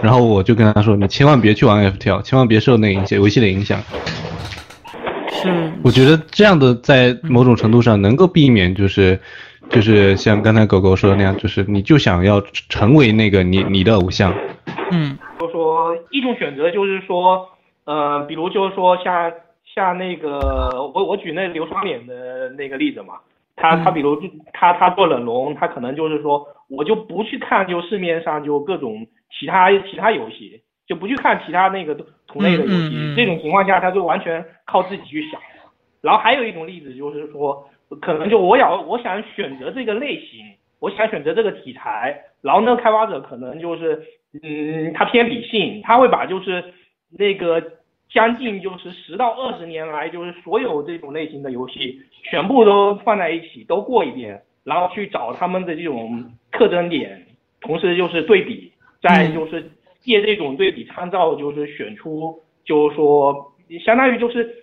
然后我就跟他说，你千万别去玩 FTL，千万别受那个影响游戏的影响。是，我觉得这样的在某种程度上能够避免，就是就是像刚才狗狗说的那样，就是你就想要成为那个你你的偶像。嗯，就说一种选择就是说，呃，比如就是说像像那个我我举那刘双脸的那个例子嘛，他他比如他他做冷龙，他可能就是说我就不去看就市面上就各种其他其他游戏，就不去看其他那个同类的游戏，嗯嗯嗯这种情况下他就完全靠自己去想。然后还有一种例子就是说，可能就我要我想选择这个类型，我想选择这个题材，然后呢，开发者可能就是，嗯，他偏理性，他会把就是那个将近就是十到二十年来就是所有这种类型的游戏全部都放在一起都过一遍，然后去找他们的这种特征点，同时就是对比，再就是借这种对比参照，就是选出就是说相当于就是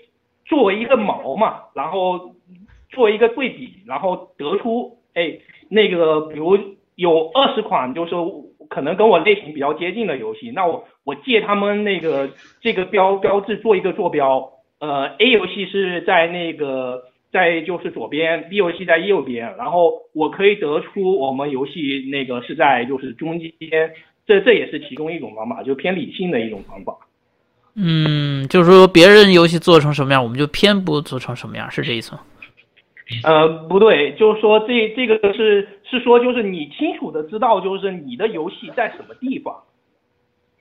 作为一个锚嘛，然后做一个对比，然后得出，哎，那个比如有二十款就是可能跟我类型比较接近的游戏，那我我借他们那个这个标标志做一个坐标，呃，A 游戏是在那个在就是左边，B 游戏在右边，然后我可以得出我们游戏那个是在就是中间，这这也是其中一种方法，就偏理性的一种方法。嗯，就是说别人游戏做成什么样，我们就偏不做成什么样，是这意思吗？呃，不对，就是说这这个是是说就是你清楚的知道就是你的游戏在什么地方，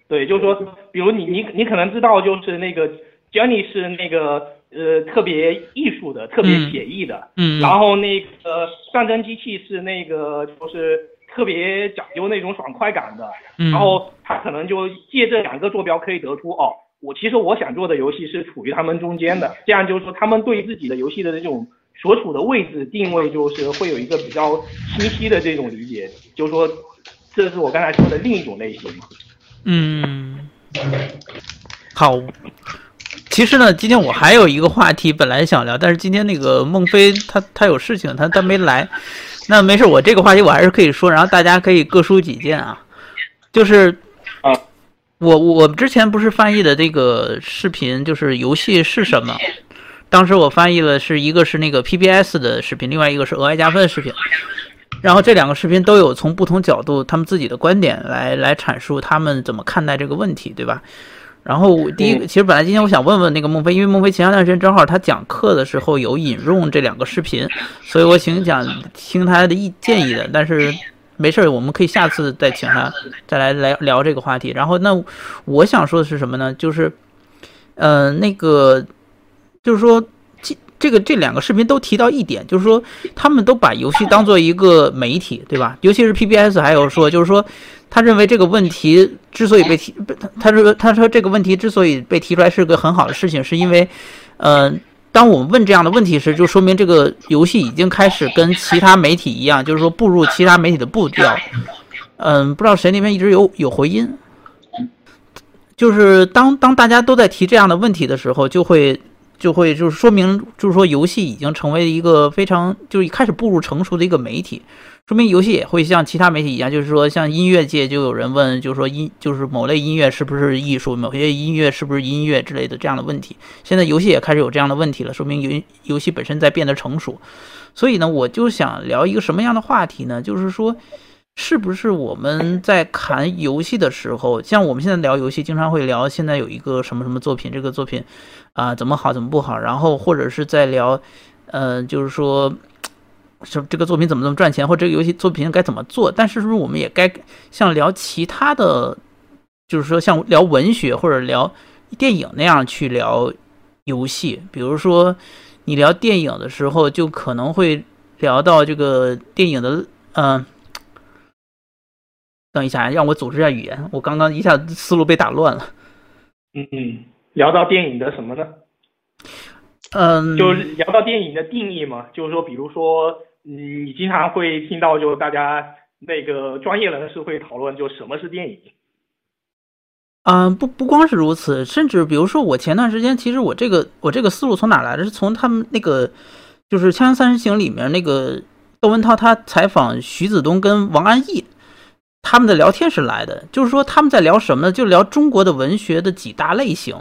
对，就是说，比如你你你可能知道就是那个 Jenny 是那个呃特别艺术的，特别写意的，嗯，然后那个战争机器是那个就是特别讲究那种爽快感的，嗯，然后他可能就借这两个坐标可以得出哦，我其实我想做的游戏是处于他们中间的，这样就是说他们对自己的游戏的这种所处的位置定位就是会有一个比较清晰的这种理解，就是说这是我刚才说的另一种类型嘛。嗯，好。其实呢，今天我还有一个话题本来想聊，但是今天那个孟非他他有事情，他他没来。那没事，我这个话题我还是可以说，然后大家可以各抒己见啊。就是啊，我我之前不是翻译的这个视频，就是游戏是什么？当时我翻译了是一个是那个 PBS 的视频，另外一个是额外加分的视频。然后这两个视频都有从不同角度，他们自己的观点来来阐述他们怎么看待这个问题，对吧？然后第一个，其实本来今天我想问问那个孟非，因为孟非前段时间正好他讲课的时候有引用这两个视频，所以我挺想听他的意建议的。但是没事儿，我们可以下次再请他再来来聊这个话题。然后那我想说的是什么呢？就是，呃，那个就是说。这个这两个视频都提到一点，就是说他们都把游戏当做一个媒体，对吧？尤其是 PBS 还有说，就是说他认为这个问题之所以被提，他他说他说这个问题之所以被提出来是个很好的事情，是因为，呃，当我们问这样的问题时，就说明这个游戏已经开始跟其他媒体一样，就是说步入其他媒体的步调。嗯，不知道谁那边一直有有回音，就是当当大家都在提这样的问题的时候，就会。就会就是说明，就是说游戏已经成为一个非常就是开始步入成熟的一个媒体，说明游戏也会像其他媒体一样，就是说像音乐界就有人问，就是说音就是某类音乐是不是艺术，某些音乐是不是音乐之类的这样的问题。现在游戏也开始有这样的问题了，说明游游戏本身在变得成熟。所以呢，我就想聊一个什么样的话题呢？就是说。是不是我们在谈游戏的时候，像我们现在聊游戏，经常会聊现在有一个什么什么作品，这个作品啊怎么好怎么不好，然后或者是在聊，呃，就是说，什这个作品怎么怎么赚钱，或者这个游戏作品该怎么做。但是是不是我们也该像聊其他的，就是说像聊文学或者聊电影那样去聊游戏？比如说你聊电影的时候，就可能会聊到这个电影的，嗯。等一下，让我组织一下语言。我刚刚一下思路被打乱了。嗯嗯，聊到电影的什么呢？嗯，就是聊到电影的定义嘛。就是说，比如说，嗯，你经常会听到，就大家那个专业人士会讨论，就什么是电影。嗯，不不光是如此，甚至比如说，我前段时间其实我这个我这个思路从哪来的？是从他们那个就是《锵锵三人行》里面那个窦文涛他采访徐子东跟王安忆。他们的聊天是来的，就是说他们在聊什么呢？就聊中国的文学的几大类型。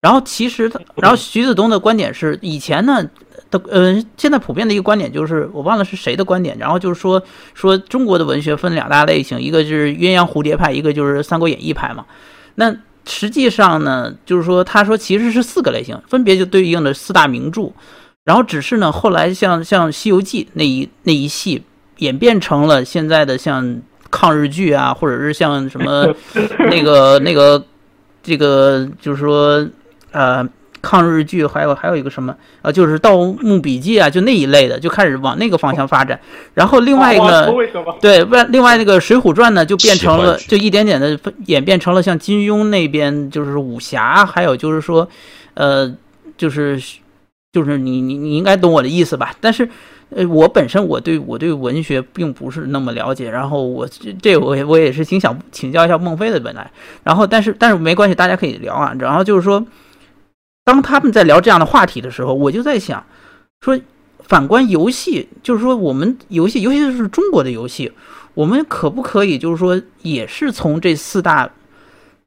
然后其实，然后徐子东的观点是，以前呢的，呃，现在普遍的一个观点就是，我忘了是谁的观点。然后就是说，说中国的文学分两大类型，一个就是鸳鸯蝴蝶派，一个就是《三国演义》派嘛。那实际上呢，就是说，他说其实是四个类型，分别就对应的四大名著。然后只是呢，后来像像《西游记》那一那一系演变成了现在的像。抗日剧啊，或者是像什么 那个那个这个，就是说呃，抗日剧，还有还有一个什么啊，就是《盗墓笔记》啊，就那一类的，就开始往那个方向发展。然后另外一个对外另外那个《水浒传》呢，就变成了就一点点的演变成了像金庸那边就是武侠，还有就是说呃，就是就是你你你应该懂我的意思吧？但是。呃，我本身我对我对文学并不是那么了解，然后我这我我也是挺想请教一下孟非的本来，然后但是但是没关系，大家可以聊啊。然后就是说，当他们在聊这样的话题的时候，我就在想，说反观游戏，就是说我们游戏，尤其是中国的游戏，我们可不可以就是说也是从这四大，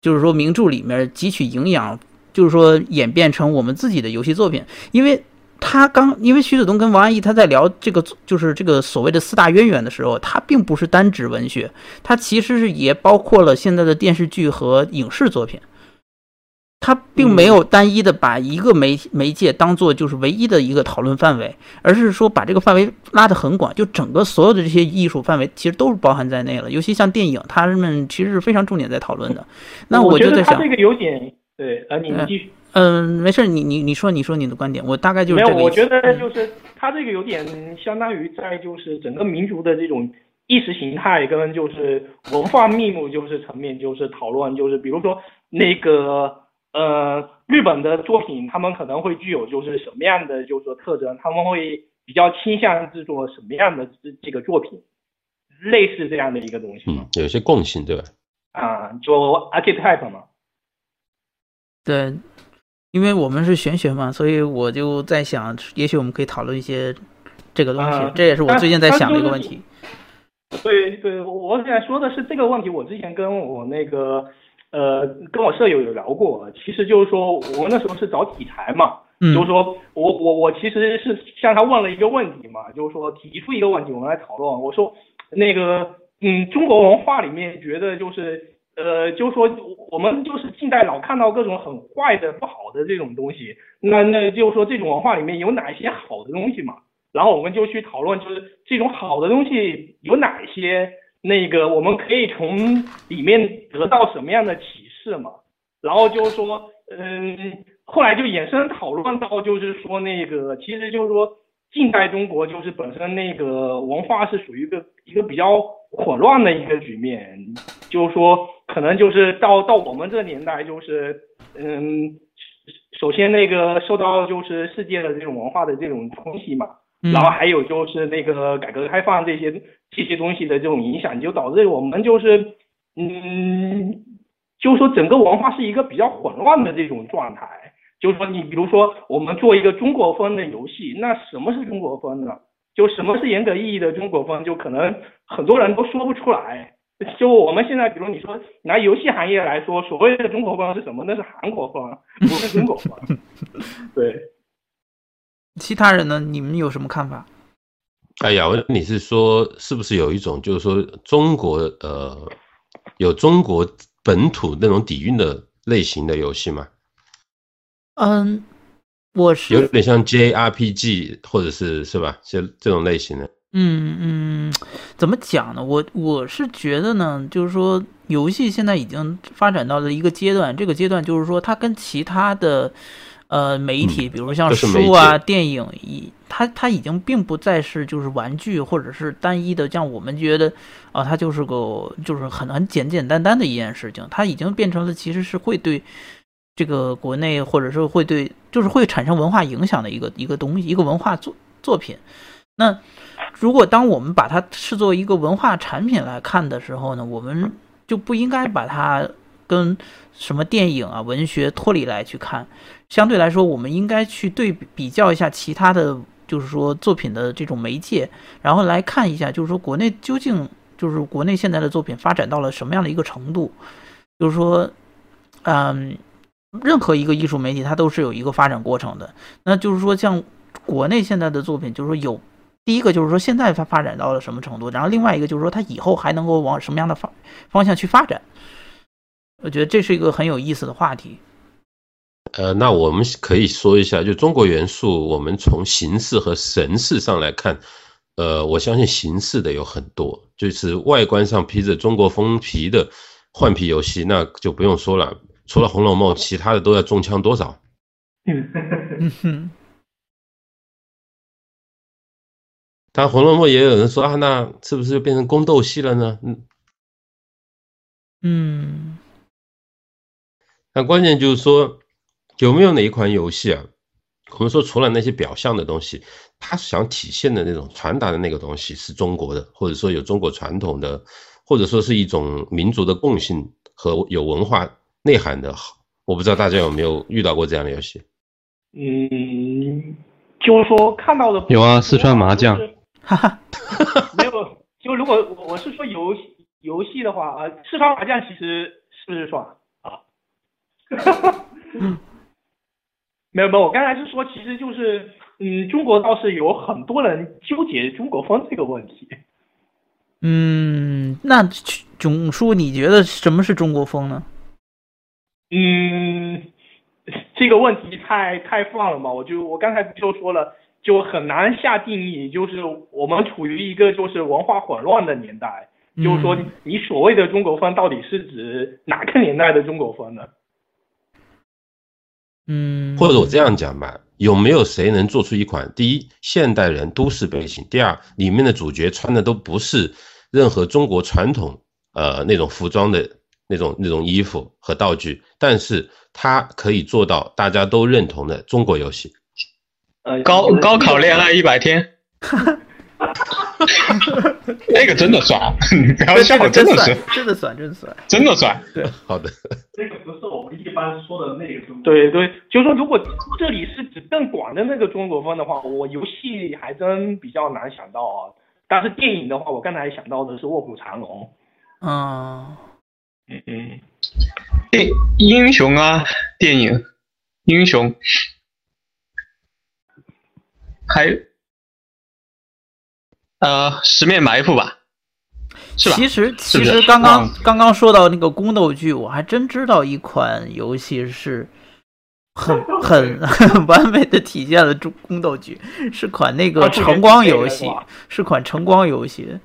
就是说名著里面汲取营养，就是说演变成我们自己的游戏作品，因为。他刚因为徐子东跟王安忆他在聊这个就是这个所谓的四大渊源的时候，他并不是单指文学，他其实是也包括了现在的电视剧和影视作品。他并没有单一的把一个媒媒介当做就是唯一的一个讨论范围，而是说把这个范围拉得很广，就整个所有的这些艺术范围其实都是包含在内了。尤其像电影，他们其实是非常重点在讨论的。那我就在想，这个有点对，啊，你继续。嗯，没事，你你你说你说你的观点，我大概就是没有，我觉得就是他这个有点相当于在就是整个民族的这种意识形态跟就是文化密目就是层面就是讨论，就是比如说那个呃日本的作品，他们可能会具有就是什么样的就是说特征，他们会比较倾向制作什么样的这这个作品，类似这样的一个东西，嗯，有些共性对吧？啊，就 archetype 嘛，对。因为我们是玄学嘛，所以我就在想，也许我们可以讨论一些这个东西。这也是我最近在想的一个问题。对对，我想说的是这个问题，我之前跟我那个呃，跟我舍友有聊过。其实就是说，我那时候是找题材嘛，就是说我我我其实是向他问了一个问题嘛，就是说提出一个问题，我们来讨论。我说那个嗯，中国文化里面觉得就是。呃，就是说，我们就是近代老看到各种很坏的、不好的这种东西，那那就是说，这种文化里面有哪些好的东西嘛？然后我们就去讨论，就是这种好的东西有哪些，那个我们可以从里面得到什么样的启示嘛？然后就是说，嗯，后来就衍生讨论到，就是说那个，其实就是说，近代中国就是本身那个文化是属于一个一个比较混乱的一个局面，就是说。可能就是到到我们这个年代，就是嗯，首先那个受到就是世界的这种文化的这种冲击嘛，然后还有就是那个改革开放这些这些东西的这种影响，就导致我们就是嗯，就是说整个文化是一个比较混乱的这种状态。就是说你比如说我们做一个中国风的游戏，那什么是中国风呢？就什么是严格意义的中国风？就可能很多人都说不出来。就我们现在，比如你说拿游戏行业来说，所谓的中国风是什么？那是韩国风，不是中国风。对，其他人呢？你们有什么看法？哎呀，我你是说，是不是有一种就是说中国呃有中国本土那种底蕴的类型的游戏吗？嗯，我是有点像 JRPG 或者是是吧？这这种类型的。嗯嗯，怎么讲呢？我我是觉得呢，就是说游戏现在已经发展到了一个阶段，这个阶段就是说它跟其他的呃媒体，比如像书啊、电影，一它它已经并不再是就是玩具或者是单一的，像我们觉得啊，它就是个就是很很简简单单的一件事情，它已经变成了其实是会对这个国内或者是会对就是会产生文化影响的一个一个东西，一个文化作作品。那如果当我们把它视作一个文化产品来看的时候呢，我们就不应该把它跟什么电影啊、文学脱离来去看。相对来说，我们应该去对比较一下其他的，就就是说作品的这种媒介，然后来看一下，就是说国内究竟就是国内现在的作品发展到了什么样的一个程度，就是说，嗯，任何一个艺术媒体它都是有一个发展过程的，那就是说像国内现在的作品，就是说有第一个就是说现在它发展到了什么程度，然后另外一个就是说它以后还能够往什么样的方方向去发展，我觉得这是一个很有意思的话题。呃，那我们可以说一下，就中国元素，我们从形式和神似上来看，呃，我相信形式的有很多，就是外观上披着中国风皮的换皮游戏，那就不用说了。除了《红楼梦》，其他的都要中枪多少？嗯哼，但《红楼梦》也有人说啊，那是不是就变成宫斗戏了呢？嗯嗯那关键就是说。有没有哪一款游戏啊？我们说除了那些表象的东西，它想体现的那种传达的那个东西是中国的，或者说有中国传统的，或者说是一种民族的共性和有文化内涵的。我不知道大家有没有遇到过这样的游戏？嗯，就是说看到的有啊，四川麻将，哈哈，没有。就如果我是说游戏游戏的话啊，四川麻将其实是不是爽啊。没有没有，我刚才是说，其实就是，嗯，中国倒是有很多人纠结中国风这个问题。嗯，那囧叔，你觉得什么是中国风呢？嗯，这个问题太太放了嘛，我就我刚才就说了，就很难下定义，就是我们处于一个就是文化混乱的年代，就是说你所谓的中国风到底是指哪个年代的中国风呢？嗯，或者我这样讲吧，有没有谁能做出一款第一现代人都市背景，第二里面的主角穿的都不是任何中国传统呃那种服装的那种那种衣服和道具，但是他可以做到大家都认同的中国游戏？呃，高高考恋爱一百天。那个真的算，你不要笑，真的是，真的算，真的算，真的算。对，好的。这个不是我们一般说的那个中。对对，就是说，如果这里是指更广的那个中国风的话，我游戏还真比较难想到啊。但是电影的话，我刚才想到的是《卧虎藏龙》。嗯嗯嗯。电英雄啊，电影英雄，还。呃，十面埋伏吧，是吧？其实其实刚刚刚刚说到那个宫斗剧，我还真知道一款游戏是很 很很完美的体现了中宫斗剧，是款那个橙光游戏，是款橙光游戏。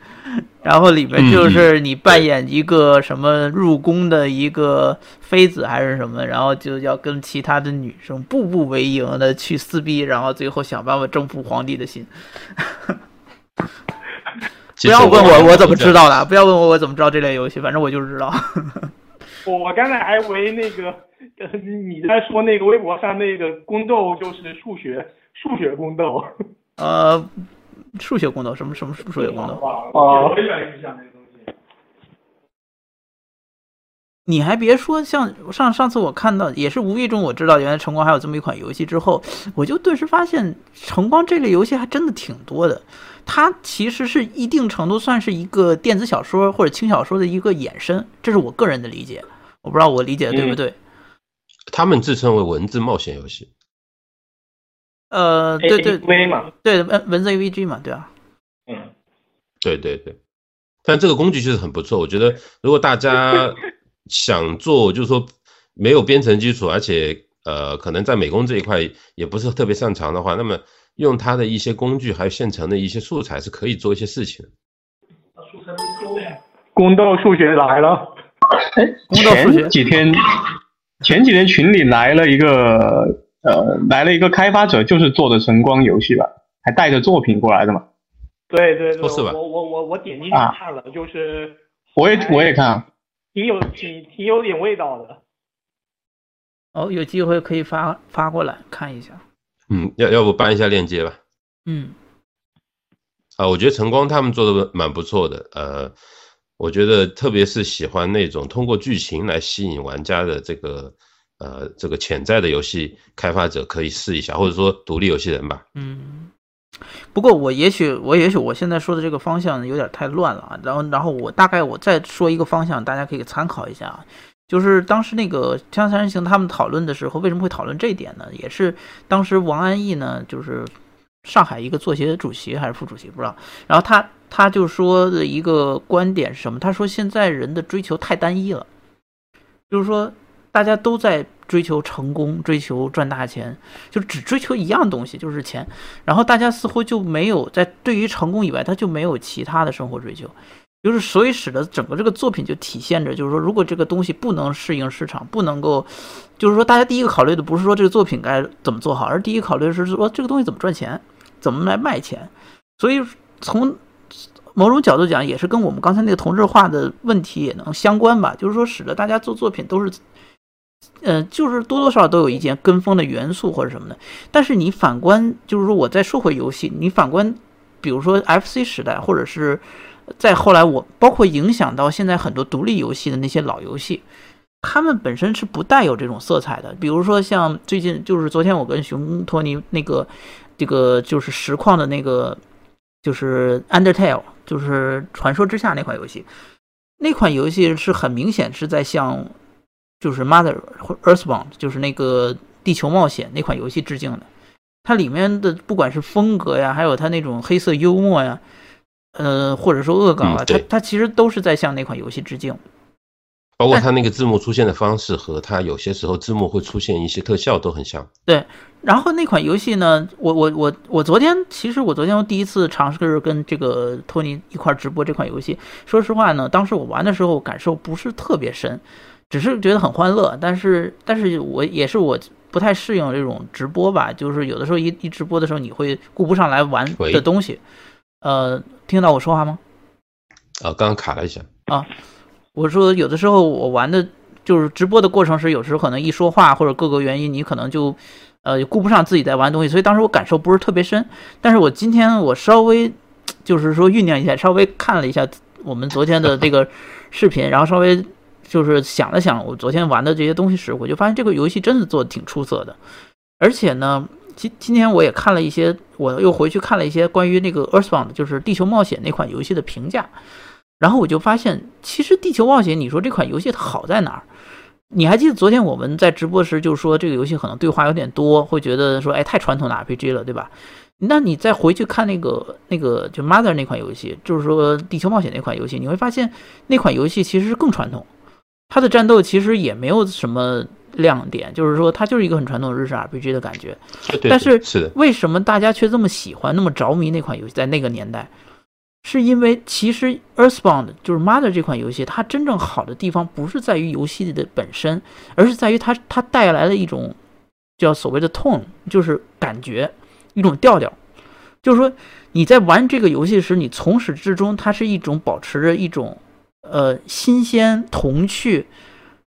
然后里面就是你扮演一个什么入宫的一个妃子还是什么，然后就要跟其他的女生步步为营的去撕逼，然后最后想办法征服皇帝的心。不要问我我怎么知道的，不要问我我怎么知道这类游戏，反正我就知道。我我刚才还以为那个你在说那个微博上那个宫斗就是数学数学宫斗。呃，数学宫斗什么什么数学宫斗？啊，我也有印象那个东西。你还别说，像上上次我看到也是无意中我知道原来晨光还有这么一款游戏之后，我就顿时发现晨光这类游戏还真的挺多的。它其实是一定程度算是一个电子小说或者轻小说的一个衍生，这是我个人的理解，我不知道我理解的对不对。他们自称为文字冒险游戏。呃，对对，V 嘛，对文文字 AVG 嘛，对啊。嗯，对对对，但这个工具确实很不错，我觉得如果大家想做，就是说没有编程基础，而且呃可能在美工这一块也不是特别擅长的话，那么。用它的一些工具，还有现成的一些素材，是可以做一些事情的。宫斗数学来了，哎，前几天前几天群里来了一个呃，来了一个开发者，就是做的晨光游戏吧，还带着作品过来的嘛。对对对，是吧？我我我我点进去看了，就是我也我也看，挺有挺挺有点味道的。哦，有机会可以发发过来看一下。嗯，要要不搬一下链接吧？嗯，啊，我觉得晨光他们做的蛮不错的。呃，我觉得特别是喜欢那种通过剧情来吸引玩家的这个呃这个潜在的游戏开发者可以试一下，或者说独立游戏人吧。嗯，不过我也许我也许我现在说的这个方向有点太乱了啊，然后然后我大概我再说一个方向，大家可以参考一下啊。就是当时那个《锵锵三人行》他们讨论的时候，为什么会讨论这一点呢？也是当时王安忆呢，就是上海一个作协主席还是副主席不知道，然后他他就说的一个观点是什么？他说现在人的追求太单一了，就是说大家都在追求成功，追求赚大钱，就只追求一样东西，就是钱。然后大家似乎就没有在对于成功以外，他就没有其他的生活追求。就是所以使得整个这个作品就体现着，就是说，如果这个东西不能适应市场，不能够，就是说，大家第一个考虑的不是说这个作品该怎么做好，而第一个考虑的是说这个东西怎么赚钱，怎么来卖钱。所以从某种角度讲，也是跟我们刚才那个同质化的问题也能相关吧。就是说，使得大家做作品都是，嗯，就是多多少少都有一件跟风的元素或者什么的。但是你反观，就是说，我再说回游戏，你反观，比如说 FC 时代，或者是。再后来，我包括影响到现在很多独立游戏的那些老游戏，他们本身是不带有这种色彩的。比如说像最近，就是昨天我跟熊托尼那个，这个就是实况的那个，就是 Undertale，就是传说之下那款游戏。那款游戏是很明显是在向，就是 Mother 或 Earthbound，就是那个地球冒险那款游戏致敬的。它里面的不管是风格呀，还有它那种黑色幽默呀。呃，或者说恶搞啊，它它其实都是在向那款游戏致敬，包括它那个字幕出现的方式和它有些时候字幕会出现一些特效都很像。对，然后那款游戏呢，我我我我昨天其实我昨天第一次尝试跟这个托尼一块直播这款游戏，说实话呢，当时我玩的时候感受不是特别深，只是觉得很欢乐，但是但是我也是我不太适应这种直播吧，就是有的时候一一直播的时候你会顾不上来玩的东西。呃，听到我说话吗？啊，刚刚卡了一下。啊，我说有的时候我玩的，就是直播的过程时，有时候可能一说话或者各个原因，你可能就呃顾不上自己在玩东西，所以当时我感受不是特别深。但是我今天我稍微就是说酝酿一下，稍微看了一下我们昨天的这个视频，然后稍微就是想了想我昨天玩的这些东西时，我就发现这个游戏真的做的挺出色的，而且呢。今今天我也看了一些，我又回去看了一些关于那个《Earthbound》就是《地球冒险》那款游戏的评价，然后我就发现，其实《地球冒险》，你说这款游戏它好在哪儿？你还记得昨天我们在直播时就说这个游戏可能对话有点多，会觉得说，哎，太传统的 RPG 了，对吧？那你再回去看那个那个就 Mother 那款游戏，就是说《地球冒险》那款游戏，你会发现那款游戏其实是更传统，它的战斗其实也没有什么。亮点就是说，它就是一个很传统的日式 RPG 的感觉，但是为什么大家却这么喜欢、那么着迷那款游戏？在那个年代，是因为其实 Earthbound 就是 Mother 这款游戏，它真正好的地方不是在于游戏的本身，而是在于它它带来了一种叫所谓的 tone，就是感觉一种调调，就是说你在玩这个游戏时，你从始至终它是一种保持着一种呃新鲜童趣。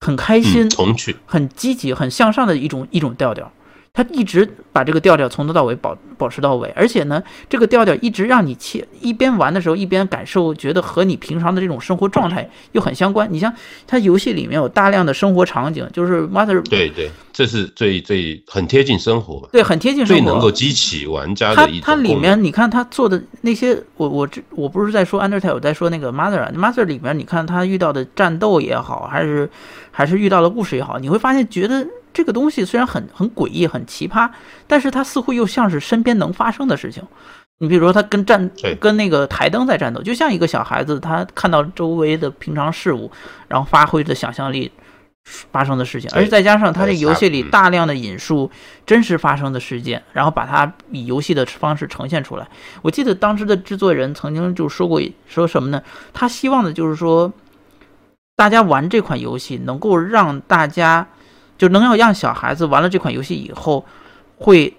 很开心，童趣很积极、很向上的一种一种调调。他一直把这个调调从头到尾保保持到尾，而且呢，这个调调一直让你切一边玩的时候一边感受，觉得和你平常的这种生活状态又很相关。你像它游戏里面有大量的生活场景，就是 Mother，对对，这是最最很贴近生活吧？对，很贴近生活，最能够激起玩家的一它它里面你看它做的那些，我我这我不是在说 Undertale，我在说那个 Mother，Mother 里面你看他遇到的战斗也好，还是还是遇到的故事也好，你会发现觉得。这个东西虽然很很诡异、很奇葩，但是它似乎又像是身边能发生的事情。你比如说，他跟战跟那个台灯在战斗，就像一个小孩子，他看到周围的平常事物，然后发挥着想象力发生的事情。而且再加上他这游戏里大量的引述真实发生的事件，然后把它以游戏的方式呈现出来。我记得当时的制作人曾经就说过，说什么呢？他希望的就是说，大家玩这款游戏能够让大家。就能要让小孩子玩了这款游戏以后，会，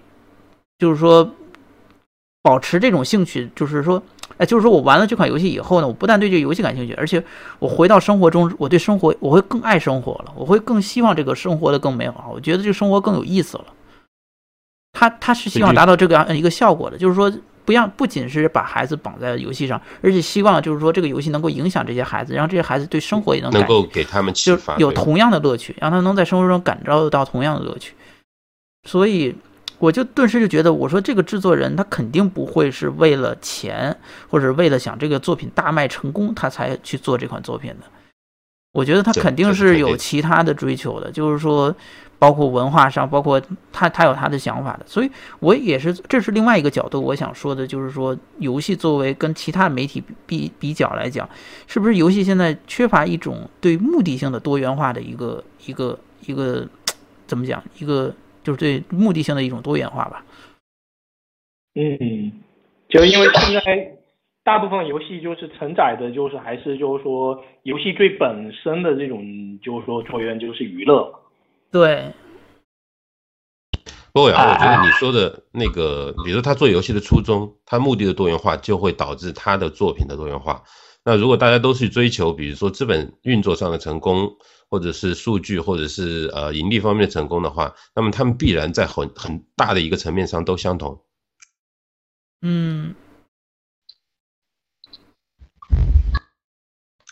就是说，保持这种兴趣，就是说，哎，就是说我玩了这款游戏以后呢，我不但对这个游戏感兴趣，而且我回到生活中，我对生活我会更爱生活了，我会更希望这个生活的更美好，我觉得这个生活更有意思了。他他是希望达到这个样一个效果的，就是说。不要不仅是把孩子绑在游戏上，而且希望就是说这个游戏能够影响这些孩子，让这些孩子对生活也能能够给他们就有同样的乐趣，让他能在生活中感受到同样的乐趣。所以，我就顿时就觉得，我说这个制作人他肯定不会是为了钱，或者为了想这个作品大卖成功，他才去做这款作品的。我觉得他肯定是有其他的追求的，就是说，包括文化上，包括他他有他的想法的。所以我也是，这是另外一个角度，我想说的，就是说，游戏作为跟其他媒体比比比较来讲，是不是游戏现在缺乏一种对目的性的多元化的一个一个一个怎么讲？一个就是对目的性的一种多元化吧。嗯，就因为现在大部分游戏就是承载的，就是还是就是说游戏最本身的这种，就是说作用就是娱乐。对，不过呀，我觉得你说的那个，比如说他做游戏的初衷，他目的的多元化，就会导致他的作品的多元化。那如果大家都去追求，比如说资本运作上的成功，或者是数据，或者是呃盈利方面的成功的话，那么他们必然在很很大的一个层面上都相同。嗯，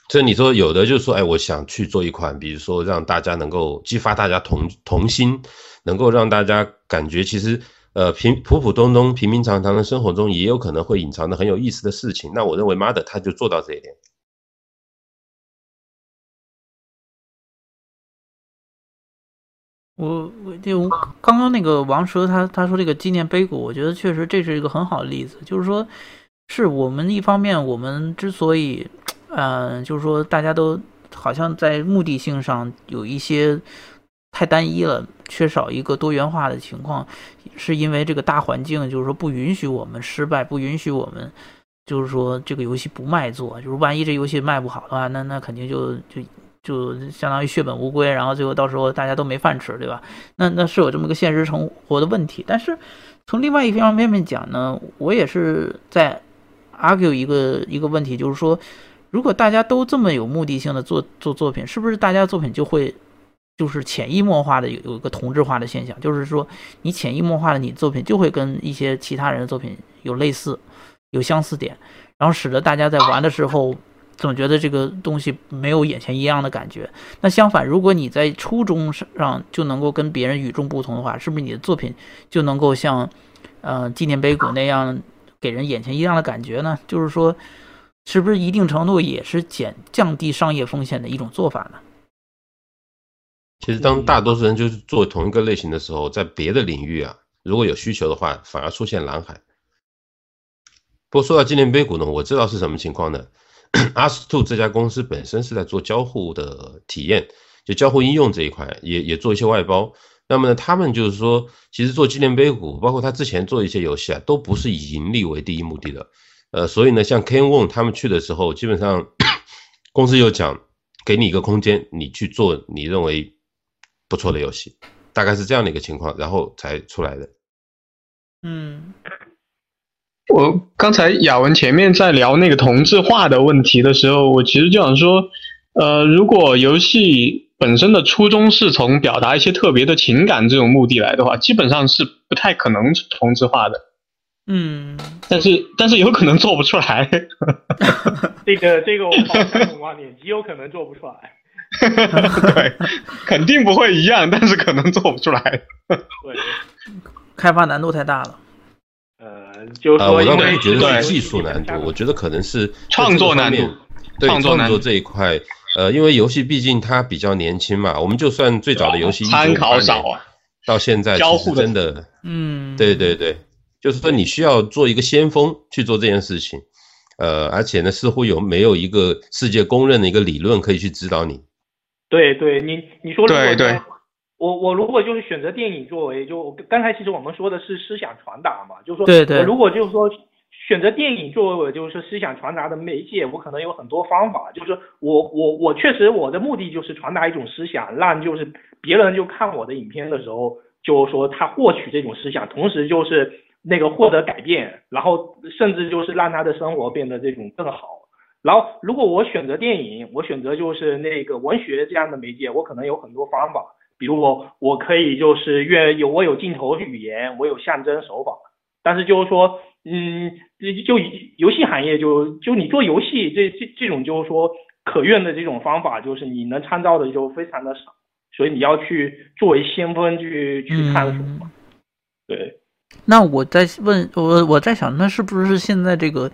这你说有的就是说，哎，我想去做一款，比如说让大家能够激发大家同同心，能够让大家感觉其实呃平普普通通、平平常常的生活中也有可能会隐藏的很有意思的事情。那我认为 Mother 他就做到这一点。我我就刚刚那个王蛇他他说这个纪念碑谷，我觉得确实这是一个很好的例子，就是说，是我们一方面我们之所以，嗯、就是说大家都好像在目的性上有一些太单一了，缺少一个多元化的情况，是因为这个大环境就是说不允许我们失败，不允许我们。就是说，这个游戏不卖座，就是万一这游戏卖不好的话，那那肯定就就就相当于血本无归，然后最后到时候大家都没饭吃，对吧？那那是有这么个现实生活的问题。但是从另外一方面面讲呢，我也是在 argue 一个一个问题，就是说，如果大家都这么有目的性的做做作品，是不是大家作品就会就是潜移默化的有有一个同质化的现象？就是说，你潜移默化的你作品就会跟一些其他人的作品有类似。有相似点，然后使得大家在玩的时候总觉得这个东西没有眼前一亮的感觉。那相反，如果你在初衷上就能够跟别人与众不同的话，是不是你的作品就能够像呃纪念碑谷那样给人眼前一亮的感觉呢？就是说，是不是一定程度也是减降低商业风险的一种做法呢？其实，当大多数人就是做同一个类型的时候，在别的领域啊，如果有需求的话，反而出现蓝海。不过说到纪念碑谷呢，我知道是什么情况呢 a s t o 这家公司本身是在做交互的体验，就交互应用这一块，也也做一些外包。那么呢，他们就是说，其实做纪念碑谷，包括他之前做一些游戏啊，都不是以盈利为第一目的的。呃，所以呢，像 Ken Won 他们去的时候，基本上 公司有讲，给你一个空间，你去做你认为不错的游戏，大概是这样的一个情况，然后才出来的。嗯。我刚才雅文前面在聊那个同质化的问题的时候，我其实就想说，呃，如果游戏本身的初衷是从表达一些特别的情感这种目的来的话，基本上是不太可能同质化的。嗯，但是但是有可能做不出来。这个这个我保持同观点，极有可能做不出来。对，肯定不会一样，但是可能做不出来。对，开发难度太大了。呃，就我倒不觉得是技术难度，我觉得可能是创作难度对创作这一块，呃，因为游戏毕竟它比较年轻嘛，我们就算最早的游戏参考少啊，到现在，交互真的，嗯，对对对，就是说你需要做一个先锋去做这件事情，呃，而且呢，似乎有没有一个世界公认的一个理论可以去指导你？对对，你你说如果对我我如果就是选择电影作为，就刚才其实我们说的是思想传达嘛，就是说，对对我如果就是说选择电影作为我就是思想传达的媒介，我可能有很多方法，就是我我我确实我的目的就是传达一种思想，让就是别人就看我的影片的时候，就是说他获取这种思想，同时就是那个获得改变，然后甚至就是让他的生活变得这种更好。然后，如果我选择电影，我选择就是那个文学这样的媒介，我可能有很多方法，比如我我可以就是越有我有镜头语言，我有象征手法，但是就是说，嗯，就游戏行业就就你做游戏这这这种就是说可用的这种方法，就是你能参照的就非常的少，所以你要去作为先锋去去探索嘛，对。那我在问我我在想，那是不是现在这个，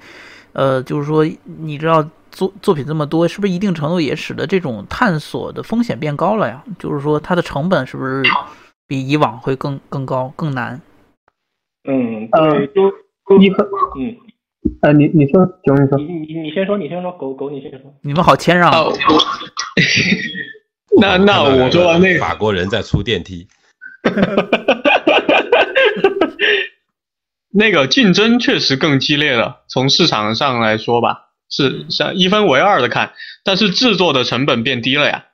呃，就是说，你知道作作品这么多，是不是一定程度也使得这种探索的风险变高了呀？就是说，它的成本是不是比以往会更更高、更难？嗯，呃对，就一分，嗯，呃，你你说，九你说你，你你先说，你先说，狗狗你先说。你们好谦让 那那我说完那个，法国人在出电梯，那个竞争确实更激烈了。从市场上来说吧，是像一分为二的看，但是制作的成本变低了呀，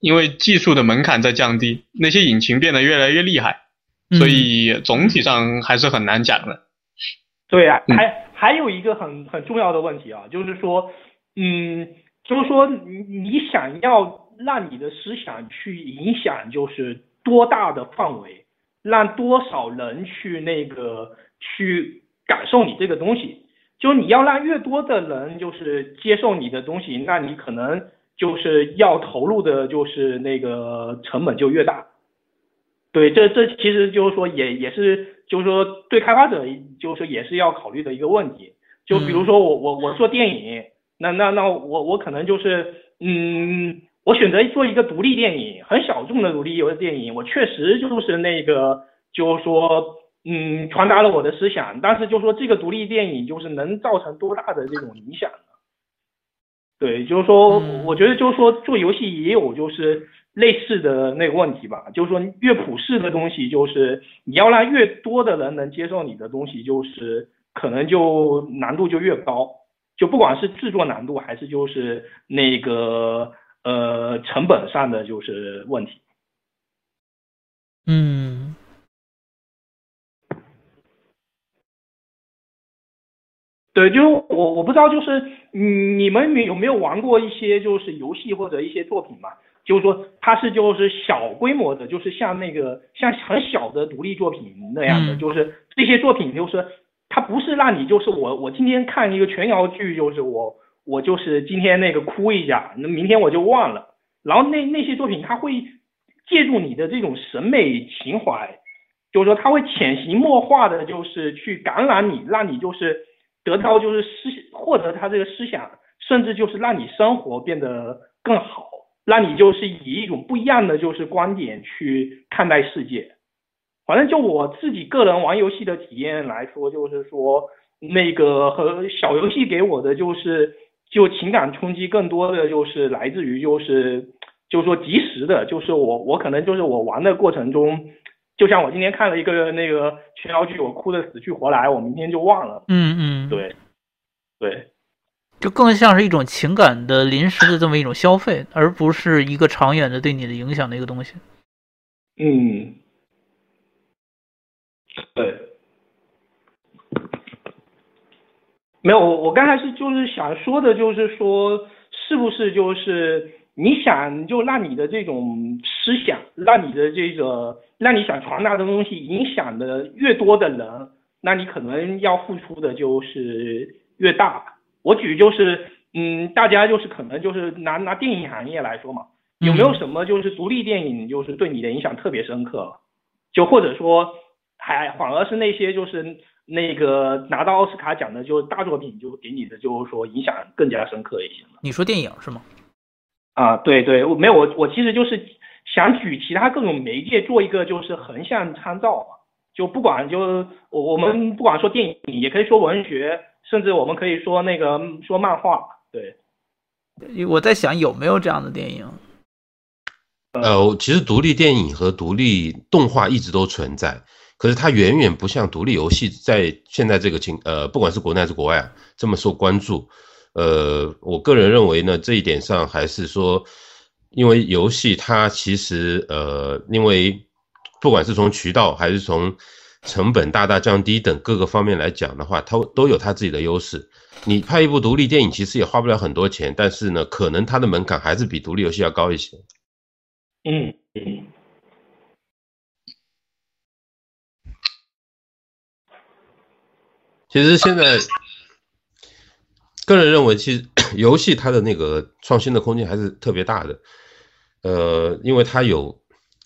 因为技术的门槛在降低，那些引擎变得越来越厉害，所以总体上还是很难讲的。对啊，嗯还还有一个很很重要的问题啊，就是说，嗯，就是说你你想要让你的思想去影响，就是多大的范围，让多少人去那个去感受你这个东西，就你要让越多的人就是接受你的东西，那你可能就是要投入的就是那个成本就越大。对，这这其实就是说也也是就是说对开发者就是说也是要考虑的一个问题。就比如说我我我做电影，那那那我我可能就是嗯，我选择做一个独立电影，很小众的独立游的电影，我确实就是那个就是说嗯传达了我的思想，但是就说这个独立电影就是能造成多大的这种影响呢？对，就是说，嗯我觉得就是说做游戏也有就是类似的那个问题吧，就是说越普世的东西，就是你要让越多的人能接受你的东西，就是可能就难度就越高，就不管是制作难度还是就是那个呃成本上的就是问题。嗯对，就是我我不知道，就是嗯，你们有没有玩过一些就是游戏或者一些作品嘛？就是说它是就是小规模的，就是像那个像很小的独立作品那样的，嗯就是这些作品就是它不是让你就是我我今天看一个琼瑶剧，就是我我就是今天那个哭一下，那明天我就忘了。然后那那些作品它会借助你的这种审美情怀，就是说它会潜移默化的，就是去感染你，让你就是得到就是思获得他这个思想，甚至就是让你生活变得更好，让你就是以一种不一样的就是观点去看待世界。反正就我自己个人玩游戏的体验来说，就是说那个和小游戏给我的就是就情感冲击更多的就是来自于就是就是说及时的，就是我我可能就是我玩的过程中，就像我今天看了一个那个琼瑶剧，我哭的死去活来，我明天就忘了。嗯嗯，，对，对，就更像是一种情感的临时的这么一种消费，而不是一个长远的对你的影响的一个东西。嗯，对，没有，我我刚才是就是想说的，就是说，是不是就是你想就让你的这种思想，让你的这个，让你想传达的东西影响的越多的人，那你可能要付出的就是越大。我举就是，嗯，大家就是可能就是拿拿电影行业来说嘛，有没有什么就是独立电影就是对你的影响特别深刻？就或者说还反而是那些就是那个拿到奥斯卡奖的就是大作品，就给你的就是说影响更加深刻一些？你说电影是吗？啊，对对，我没有我我其实就是想举其他各种媒介做一个就是横向参照嘛，就不管就我我们不管说电影，也可以说文学，甚至我们可以说那个说漫画，对，我在想有没有这样的电影。呃，其实独立电影和独立动画一直都存在，可是它远远不像独立游戏在现在这个情呃，不管是国内还是国外啊，这么受关注。呃，我个人认为呢，这一点上还是说，因为游戏它其实呃，因为不管是从渠道还是从成本大大降低等各个方面来讲的话，它都有它自己的优势。你拍一部独立电影其实也花不了很多钱，但是呢，可能它的门槛还是比独立游戏要高一些。嗯嗯。其实现在，个人认为，其实 游戏它的那个创新的空间还是特别大的，呃，因为它有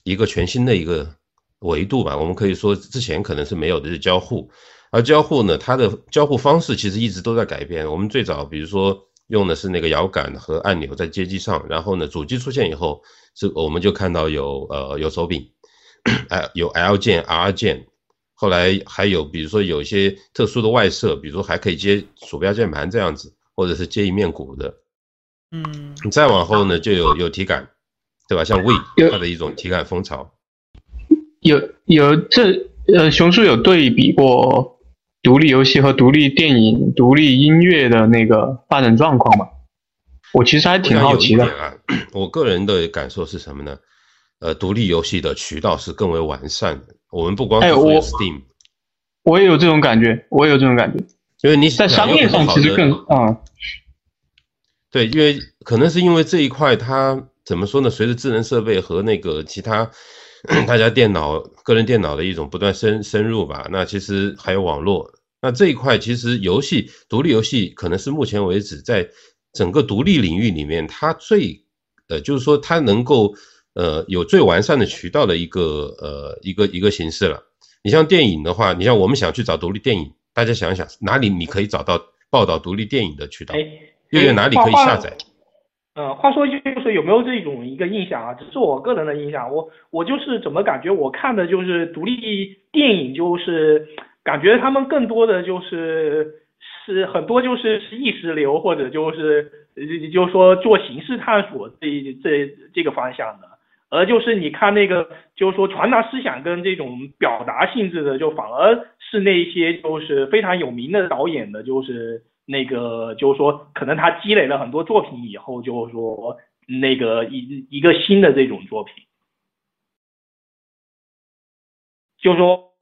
一个全新的一个维度吧，我们可以说之前可能是没有的，是交互。而交互呢，它的交互方式其实一直都在改变。我们最早比如说用的是那个摇杆和按钮在街机上，然后呢，主机出现以后，是我们就看到有呃有手柄，哎 有 L 键 R 键，后来还有比如说有一些特殊的外设，比如说还可以接鼠标键盘这样子，或者是接一面鼓的。嗯，再往后呢，就有有体感，对吧？像 We 它的一种体感风潮。有有这呃，熊叔有对比过独立游戏和独立电影、独立音乐的那个发展状况吗？我其实还挺好奇的。啊，我个人的感受是什么呢？呃，独立游戏的渠道是更为完善的。我们不光是说 Steam，我也有这种感觉，我也有这种感觉。因为你在商业上其实更啊。对，因为可能是因为这一块，它怎么说呢？随着智能设备和那个其他 大家电脑、个人电脑的一种不断深深入吧，那其实还有网络，那这一块其实游戏独立游戏可能是目前为止在整个独立领域里面，它最呃，就是说它能够呃有最完善的渠道的一个呃一个一个形式了。你像电影的话，你像我们想去找独立电影，大家想一想哪里你可以找到报道独立电影的渠道？又有哪里可以下载？嗯，话说就是有没有这种一个印象啊？只是我个人的印象，我我就是怎么感觉我看的就是独立电影，就是感觉他们更多的就是是很多就是是意识流或者就是就是说做形式探索这这这个方向的，而就是你看那个就是说传达思想跟这种表达性质的，就反而是那些就是非常有名的导演的，就是。那个就是说，可能他积累了很多作品以后，就是说那个一一个新的这种作品，就是说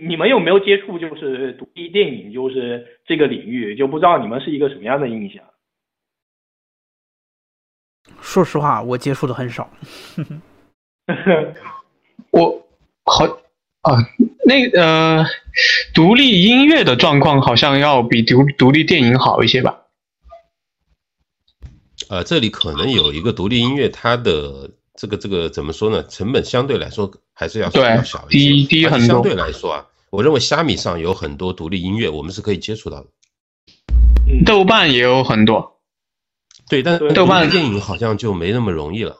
你们有没有接触就是独立电影就是这个领域，就不知道你们是一个什么样的印象？说实话，我接触的很少。我好啊。那呃，独立音乐的状况好像要比独独立电影好一些吧？呃，这里可能有一个独立音乐，它的这个这个怎么说呢？成本相对来说还是要要小一些，低低很多。相对来说啊，我认为虾米上有很多独立音乐，我们是可以接触到的。豆瓣也有很多，对，但豆瓣电影好像就没那么容易了。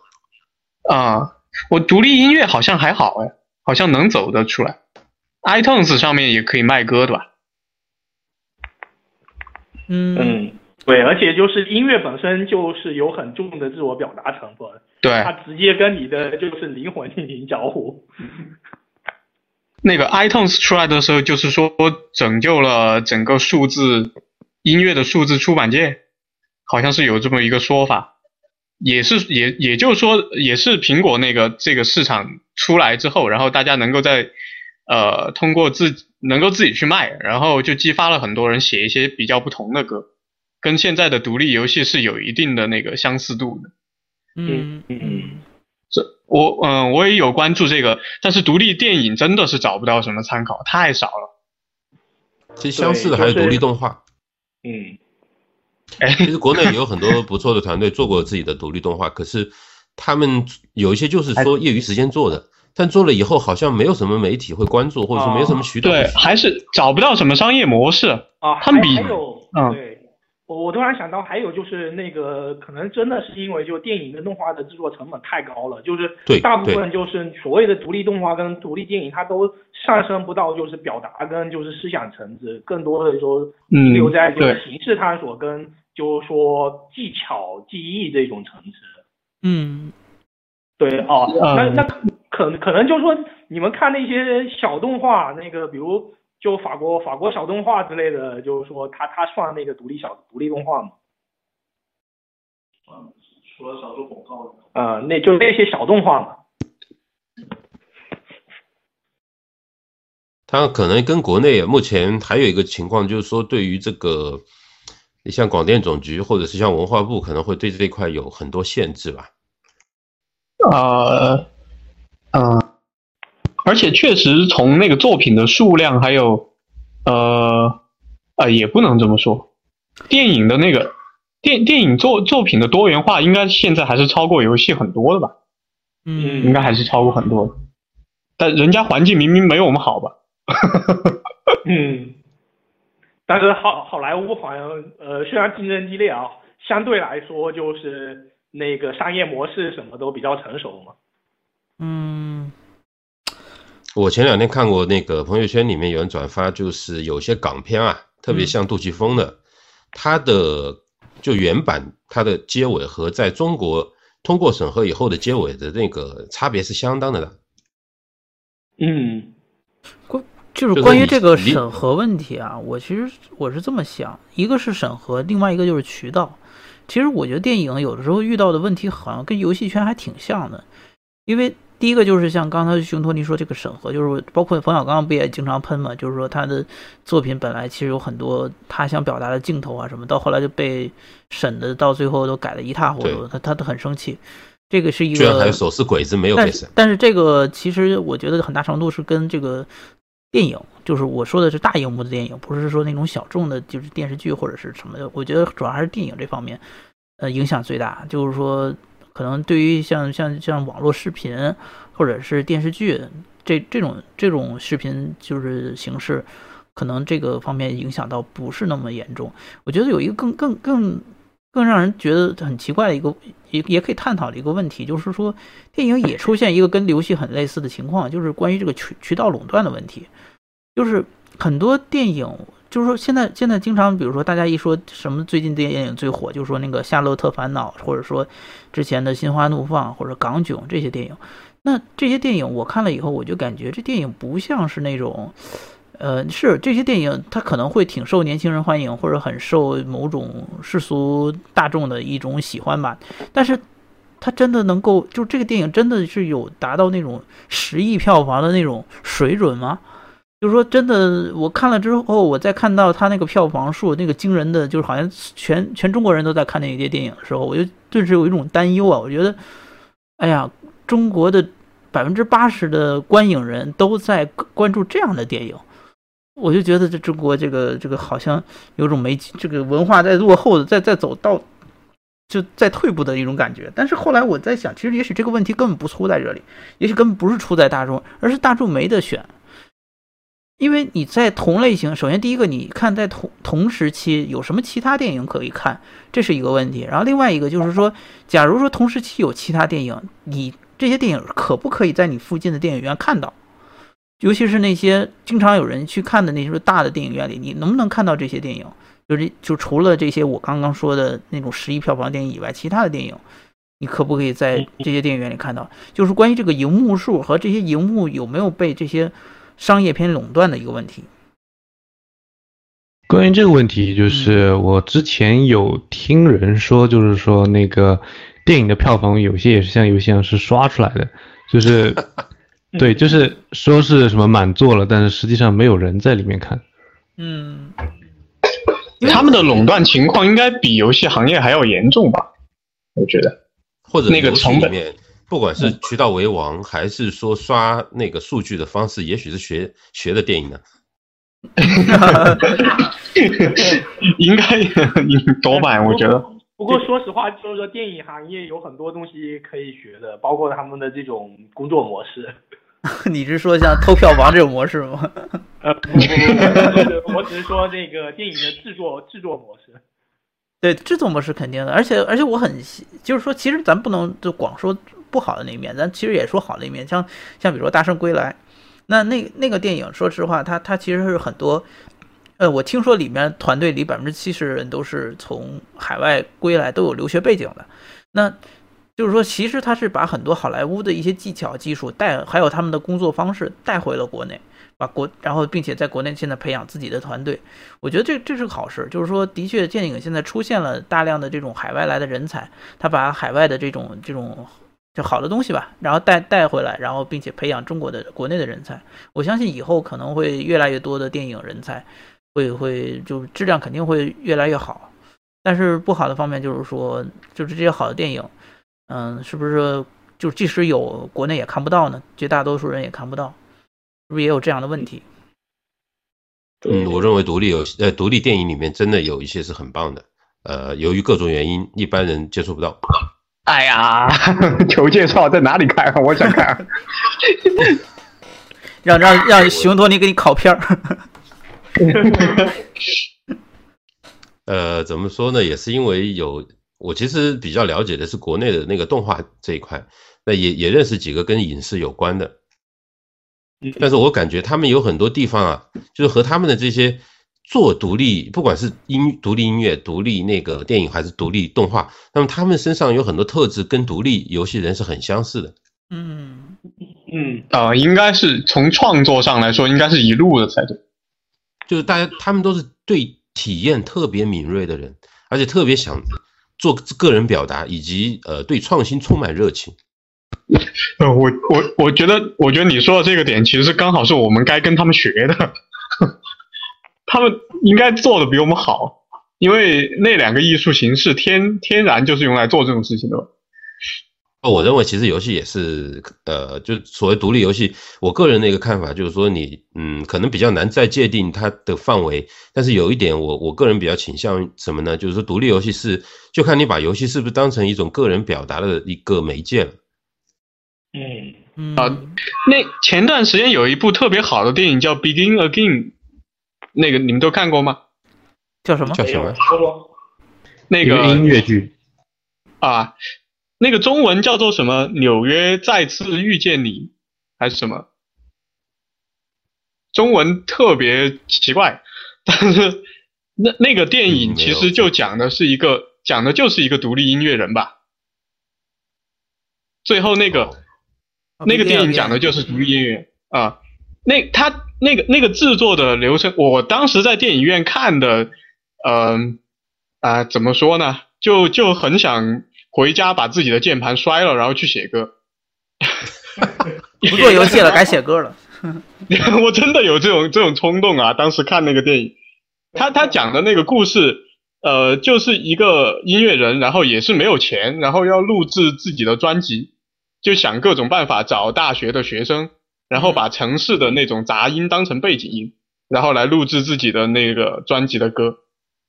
啊，我独立音乐好像还好哎，好像能走得出来。iTunes 上面也可以卖歌，对吧？嗯嗯，对，而且就是音乐本身就是有很重的自我表达成分，对，它直接跟你的就是灵魂进行交互。那个 iTunes 出来的时候，就是说拯救了整个数字音乐的数字出版界，好像是有这么一个说法，也是也也就是说，也是苹果那个这个市场出来之后，然后大家能够在。呃，通过自能够自己去卖，然后就激发了很多人写一些比较不同的歌，跟现在的独立游戏是有一定的那个相似度的。嗯嗯，这我嗯我也有关注这个，但是独立电影真的是找不到什么参考，太少了。其实相似的还是独立动画。嗯，哎，其实国内也有很多不错的团队做过自己的独立动画，可是他们有一些就是说业余时间做的。但做了以后，好像没有什么媒体会关注，或者说没有什么渠道。对，还是找不到什么商业模式啊。他们比还有，对，我我突然想到，还有就是那个，可能真的是因为就电影跟动画的制作成本太高了，就是大部分就是所谓的独立动画跟独立电影，它都上升不到就是表达跟就是思想层次，更多的说停留在就是形式探索跟就是说技巧技艺这种层次。嗯，对哦，那那。可可能就是说，你们看那些小动画，那个比如就法国法国小动画之类的，就是说它它算那个独立小独立动画吗？嗯，除了少数广告。呃，那就那些小动画嘛。它可能跟国内目前还有一个情况，就是说对于这个，你像广电总局或者是像文化部，可能会对这一块有很多限制吧。呃。嗯，而且确实从那个作品的数量，还有，呃，呃，也不能这么说，电影的那个电电影作作品的多元化，应该现在还是超过游戏很多的吧？嗯，应该还是超过很多的。但人家环境明明没有我们好吧？嗯，但是好好莱坞好像呃，虽然竞争激烈啊，相对来说就是那个商业模式什么都比较成熟嘛。嗯，我前两天看过那个朋友圈里面有人转发，就是有些港片啊，特别像杜琪峰的，他的就原版它的结尾和在中国通过审核以后的结尾的那个差别是相当的大。嗯，关就是关于这个审核问题啊，我其实我是这么想，一个是审核，另外一个就是渠道。其实我觉得电影有的时候遇到的问题好像跟游戏圈还挺像的，因为第一个就是像刚才熊托尼说这个审核，就是包括冯小刚不也经常喷嘛，就是说他的作品本来其实有很多他想表达的镜头啊什么，到后来就被审的到最后都改得一塌糊涂，他他都很生气。这个是一居然还有个，手撕鬼子没有被审，但是这个其实我觉得很大程度是跟这个电影，就是我说的是大荧幕的电影，不是说那种小众的，就是电视剧或者是什么的。我觉得主要还是电影这方面，呃，影响最大。就是说，可能对于像像像网络视频或者是电视剧这这种这种视频就是形式，可能这个方面影响到不是那么严重。我觉得有一个更更更更让人觉得很奇怪的一个，也也可以探讨的一个问题，就是说电影也出现一个跟游戏很类似的情况，就是关于这个渠渠道垄断的问题。就是很多电影，就是说现在现在经常，比如说大家一说什么最近电影最火，就是说那个《夏洛特烦恼》，或者说之前的《心花怒放》或者《港囧》这些电影。那这些电影我看了以后，我就感觉这电影不像是那种。呃，是这些电影，它可能会挺受年轻人欢迎，或者很受某种世俗大众的一种喜欢吧。但是，它真的能够，就这个电影真的是有达到那种十亿票房的那种水准吗？就是说，真的，我看了之后，我再看到它那个票房数，那个惊人的，就是好像全全中国人都在看那些电影的时候，我就顿时有一种担忧啊！我觉得，哎呀，中国的百分之八十的观影人都在关注这样的电影。我就觉得这中国这个这个好像有种没这个文化在落后的，在在走到就在退步的一种感觉。但是后来我在想，其实也许这个问题根本不出在这里，也许根本不是出在大众，而是大众没得选。因为你在同类型，首先第一个，你看在同同时期有什么其他电影可以看，这是一个问题。然后另外一个就是说，假如说同时期有其他电影，你这些电影可不可以在你附近的电影院看到？尤其是那些经常有人去看的那些大的电影院里，你能不能看到这些电影？就是就除了这些我刚刚说的那种十亿票房电影以外，其他的电影，你可不可以在这些电影院里看到？就是关于这个荧幕数和这些荧幕有没有被这些商业片垄断的一个问题。关于这个问题，就是我之前有听人说，就是说那个电影的票房有些也是像游戏一样是刷出来的，就是对，就是说是什么满座了，但是实际上没有人在里面看。嗯，他们的垄断情况应该比游戏行业还要严重吧？我觉得，或者那个成本里面，不管是渠道为王，还是说刷那个数据的方式，也许是学学的电影呢。应该多半我觉得。不过说实话，就是说电影行业有很多东西可以学的，包括他们的这种工作模式。你是说像偷票房这种模式吗？呃，不不不不，我只是说这个电影的制作制作模式。对，制作模式肯定的，而且而且我很就是说，其实咱不能就光说不好的那一面，咱其实也说好的一面，像像比如说《大圣归来》，那那那个电影，说实话，它它其实是很多，呃，我听说里面团队里百分之七十人都是从海外归来，都有留学背景的，那就是说，其实他是把很多好莱坞的一些技巧、技术带，还有他们的工作方式带回了国内。把国，然后并且在国内现在培养自己的团队，我觉得这这是个好事。就是说，的确，电影现在出现了大量的这种海外来的人才，他把海外的这种这种就好的东西吧，然后带带回来，然后并且培养中国的国内的人才。我相信以后可能会越来越多的电影人才会会就质量肯定会越来越好。但是不好的方面就是说，就是这些好的电影，嗯，是不是就即使有国内也看不到呢？绝大多数人也看不到。是不是也有这样的问题？嗯，我认为独立游戏呃独立电影里面真的有一些是很棒的，呃，由于各种原因，一般人接触不到。哎呀，求介绍在哪里看？我想看。让让让熊托尼给你拷片儿。呃，怎么说呢？也是因为有我其实比较了解的是国内的那个动画这一块，那也也认识几个跟影视有关的，但是我感觉他们有很多地方啊，就是和他们的这些做独立，不管是音独立音乐、独立那个电影还是独立动画，那么他们身上有很多特质跟独立游戏人是很相似的。嗯嗯，呃，应该是从创作上来说，应该是一路的才对。就是大家他们都是对体验特别敏锐的人，而且特别想做个人表达，以及呃对创新充满热情。呃，我我我觉得，我觉得你说的这个点，其实刚好是我们该跟他们学的。他们应该做的比我们好，因为那两个艺术形式天天然就是用来做这种事情的。我认为其实游戏也是，呃，就所谓独立游戏，我个人的一个看法就是说，你嗯，可能比较难再界定它的范围。但是有一点，我我个人比较倾向什么呢？就是说，独立游戏是就看你把游戏是不是当成一种个人表达的一个媒介了。嗯嗯啊，那前段时间有一部特别好的电影叫《Begin Again》，那个你们都看过吗？叫什么？叫什么？说说那个音乐剧啊，那个中文叫做什么？纽约再次遇见你，还是什么？中文特别奇怪，但是那那个电影其实就讲的是一个，讲的就是一个独立音乐人吧。最后那个、哦那个电影讲的就是独立音乐啊。那他那个那个制作的流程，我当时在电影院看的，嗯啊、怎么说呢？就就很想回家把自己的键盘摔了，然后去写歌。不做游戏了，改写歌了。我真的有这种这种冲动啊！当时看那个电影，他他讲的那个故事，呃，就是一个音乐人，然后也是没有钱，然后要录制自己的专辑，就想各种办法找大学的学生，然后把城市的那种杂音当成背景音，然后来录制自己的那个专辑的歌。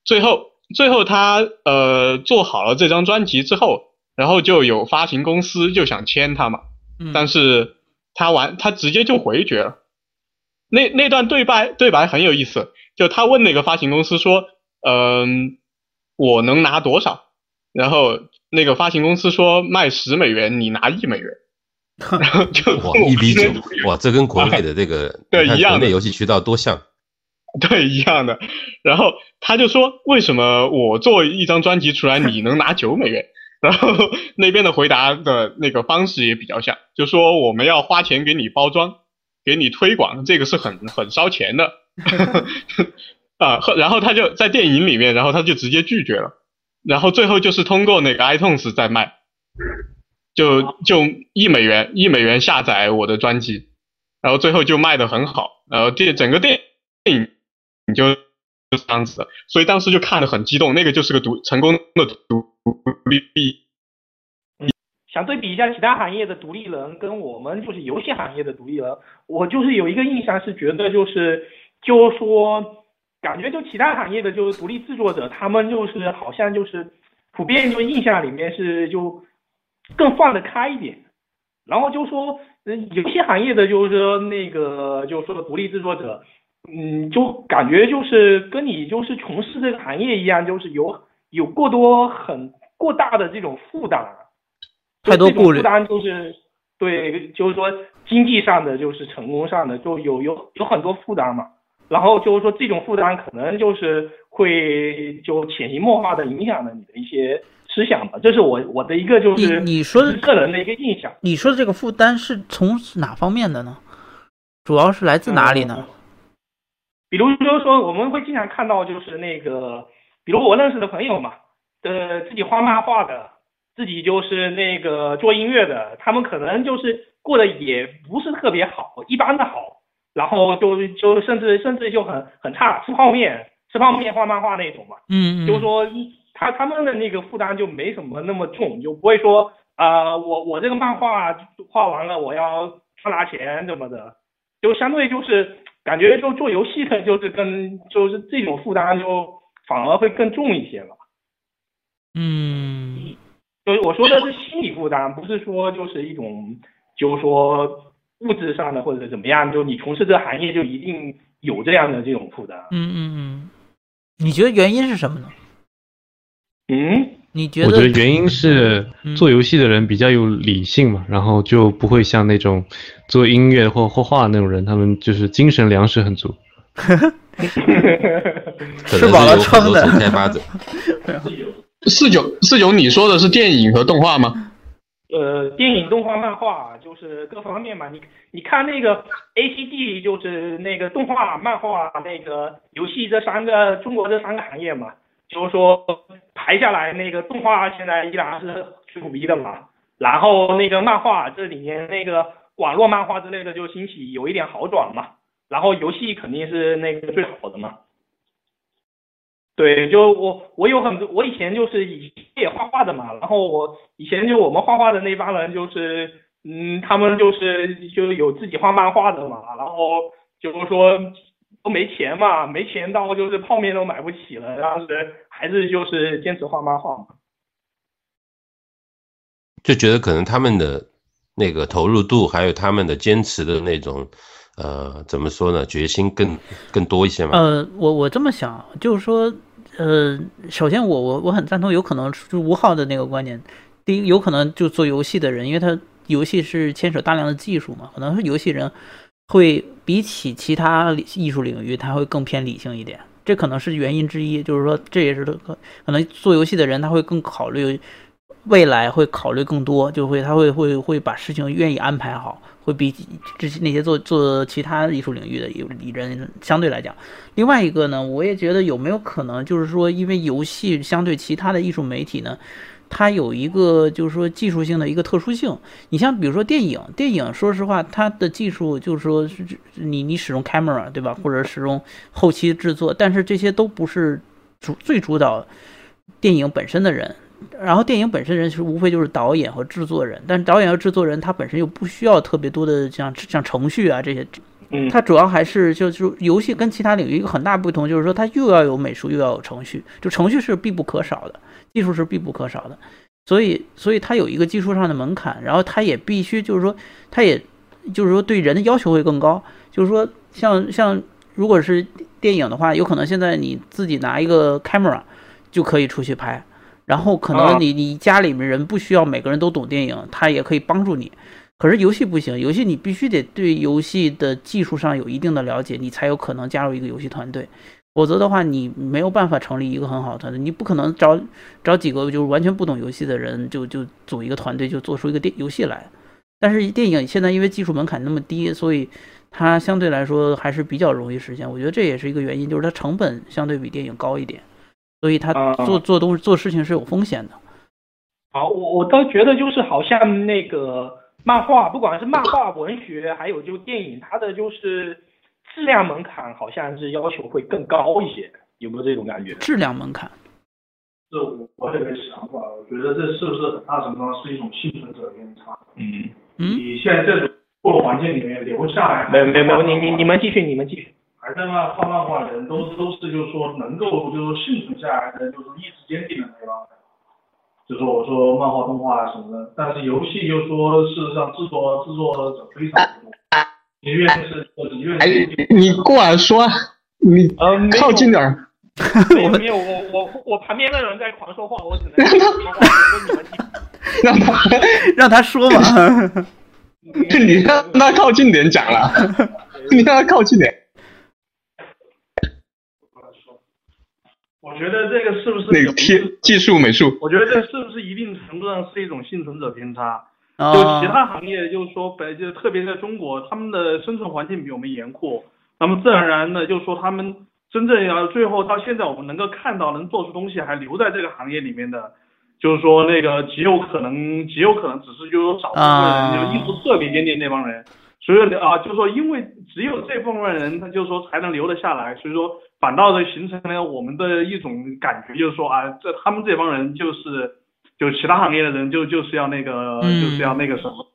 最后最后他呃做好了这张专辑之后，然后就有发行公司就想签他嘛，嗯但是他完他直接就回绝了。那那段对白对白很有意思，就他问那个发行公司说，嗯、我能拿多少？然后那个发行公司说卖十美元，你拿一美元。然后就哇，一比九，哇，这跟国内的这个对一样的国内游戏渠道多像。对，一样的。然后他就说：“为什么我做一张专辑出来，你能拿九美元？” 然后那边的回答的那个方式也比较像，就说我们要花钱给你包装，给你推广，这个是很很烧钱的。啊，后然后他就在电影里面，然后他就直接拒绝了。然后最后就是通过那个 iTunes 在卖，就就一美元一美元下载我的专辑，然后最后就卖的很好，然后电整个电影你就就是这样子的，所以当时就看得很激动，那个就是个独成功的独立。想对比一下其他行业的独立人跟我们就是游戏行业的独立人，我就是有一个印象是觉得就是就是说，感觉就其他行业的就是独立制作者，他们就是好像就是普遍就印象里面是就更放得开一点，然后就说，嗯，有些行业的就是说那个就是说独立制作者，嗯，就感觉就是跟你就是从事这个行业一样，就是有有过多很过大的这种负担。太多顾虑负担就是对，就是说经济上的，就是成功上的，就有有有很多负担嘛。然后就是说这种负担可能就是会就潜移默化的影响了你的一些思想吧。这是我我的一个就是你你说的个人的一个印象。你说的这个负担是从哪方面的呢？主要是来自哪里呢？比如就是说，我们会经常看到，就是那个，比如我认识的朋友嘛，呃，自己画漫画的，自己就是那个做音乐的，他们可能就是过得也不是特别好，一般的好，然后就就甚至甚至就很很差，吃泡面吃泡面画漫画那种嘛，嗯，嗯。就是说一他他们的那个负担就没什么那么重，就不会说啊、呃我我这个漫画画完了我要赚拿钱怎么的，就相对就是感觉就做游戏的，就是跟就是这种负担就反而会更重一些了。嗯就是我说的是心理负担，不是说就是一种就是说物质上的或者怎么样，就你从事这个行业就一定有这样的这种负担。嗯嗯嗯，你觉得原因是什么呢？嗯，你觉我觉得得原因是嗯做游戏的人比较有理性嘛，然后就不会像那种做音乐或画画那种人，他们就是精神粮食很足。可吃饱了撑的开发者。四九四九，你说的是电影和动画吗？呃，电影、动画、漫画，就是各方面嘛。你你看那个 A C D，就是那个动画、漫画、那个游戏这三个中国这三个行业嘛，就是说排下来，那个动画现在依然是最苦逼的嘛。然后那个漫画这里面那个网络漫画之类的就兴起有一点好转嘛。然后游戏肯定是那个最好的嘛。对，就我我有很多，我以前就是以前也画画的嘛，然后我以前就我们画画的那帮人就是，嗯，他们就是就有自己画漫画的嘛，然后就是说都没钱嘛，没钱到就是泡面都买不起了，当时还是就是坚持画漫画嘛。就觉得可能他们的那个投入度，还有他们的坚持的那种，呃，怎么说呢，决心更更多一些嘛。呃，我我这么想，就是说，呃，首先我我我很赞同，有可能就吴昊的那个观点。第一，有可能就做游戏的人，因为他游戏是牵扯大量的技术嘛，可能是游戏人会比起其他艺术领域，他会更偏理性一点，这可能是原因之一。就是说，这也是可可能做游戏的人他会更考虑未来，会考虑更多，就会他会会会把事情愿意安排好，会比之前那些做做其他艺术领域的有人相对来讲。另外一个呢，我也觉得有没有可能，就是说，因为游戏相对其他的艺术媒体呢，它有一个就是说技术性的一个特殊性。你像比如说电影，电影说实话，它的技术就是说是你你使用 camera 对吧，或者使用后期制作，但是这些都不是主最主导电影本身的人。然后电影本身人是无非就是导演和制作人，但是导演和制作人他本身又不需要特别多的像像程序啊这些，嗯，它主要还是就是游戏跟其他领域一个很大不同，就是说它又要有美术又要有程序，就程序是必不可少的，技术是必不可少的，所以所以它有一个技术上的门槛，然后它也必须就是说它也就是说对人的要求会更高，就是说像像如果是电影的话，有可能现在你自己拿一个 camera 就可以出去拍。然后可能你你家里面人不需要每个人都懂电影，他也可以帮助你。可是游戏不行，游戏你必须得对游戏的技术上有一定的了解，你才有可能加入一个游戏团队。否则的话，你没有办法成立一个很好的团队。你不可能找找几个就是完全不懂游戏的人，就就组一个团队，就做出一个电游戏来。但是电影现在因为技术门槛那么低，所以它相对来说还是比较容易实现。我觉得这也是一个原因，就是它成本相对比电影高一点。所以它做做东西做事情是有风险的。好，我我倒觉得就是好像那个漫画，不管是漫画、文学，还有就电影，它的就是质量门槛好像是要求会更高一些，有没有这种感觉？质量门槛，这我我有个想法，我觉得这是不是很大程度上是一种幸存者偏差？嗯嗯，你现在这种过环境里面留下来，没有没有没有，你你你们继续，你们继续。还在那画漫画的人，都都是就是说能够就是说幸存下来的，就是意志坚定的那帮人。就说我说漫画、动画什么的，但是游戏就说事实上制作制作者非常多，即便是即便哎是，你过来说，你呃，靠近点儿。没有没有，我我我旁边的人在狂说话，我只能。让他，让他说嘛。你让他靠近点讲了，你让他靠近点。我觉得这个是不是有那个贴技术美术，我觉得这是不是一定程度上是一种幸存者偏差？就啊其他行业，就是说本就特别在中国，他们的生存环境比我们严酷，那么自然而然的，就是说他们真正要最后到现在我们能够看到能做出东西还留在这个行业里面的，就是说那个极有可能极有可能只是就是说少部分啊人，就意志特别坚定那帮人。所以啊，就是说，因为只有这部分人，他就是说才能留得下来，所以说反倒是形成了我们的一种感觉，就是说啊，这他们这帮人就是，就其他行业的人就就是要那个，嗯就是要那个什么，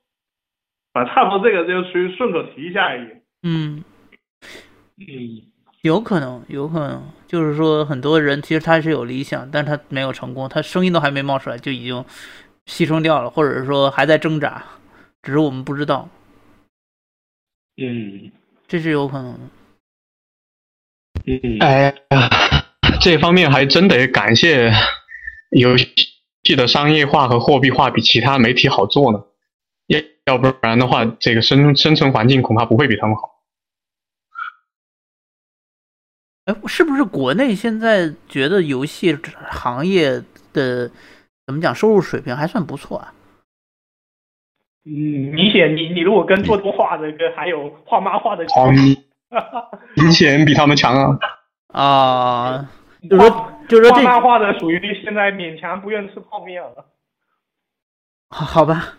反正差不多这个就属于顺口提一下而已。嗯，嗯，有可能，有可能，就是说很多人其实他是有理想，但他没有成功，他声音都还没冒出来就已经牺牲掉了，或者是说还在挣扎，只是我们不知道。嗯这是有可能的。嗯，哎呀，这方面还真得感谢游戏的商业化和货币化比其他媒体好做呢。要要不然的话，这个生生存环境恐怕不会比他们好。哎，是不是国内现在觉得游戏行业的怎么讲收入水平还算不错啊？嗯，明显你你如果跟做动画的跟还有画漫画的，好，明显比他们强啊！啊，就是说，就说这画漫画的属于现在勉强不愿吃泡面了。好好吧，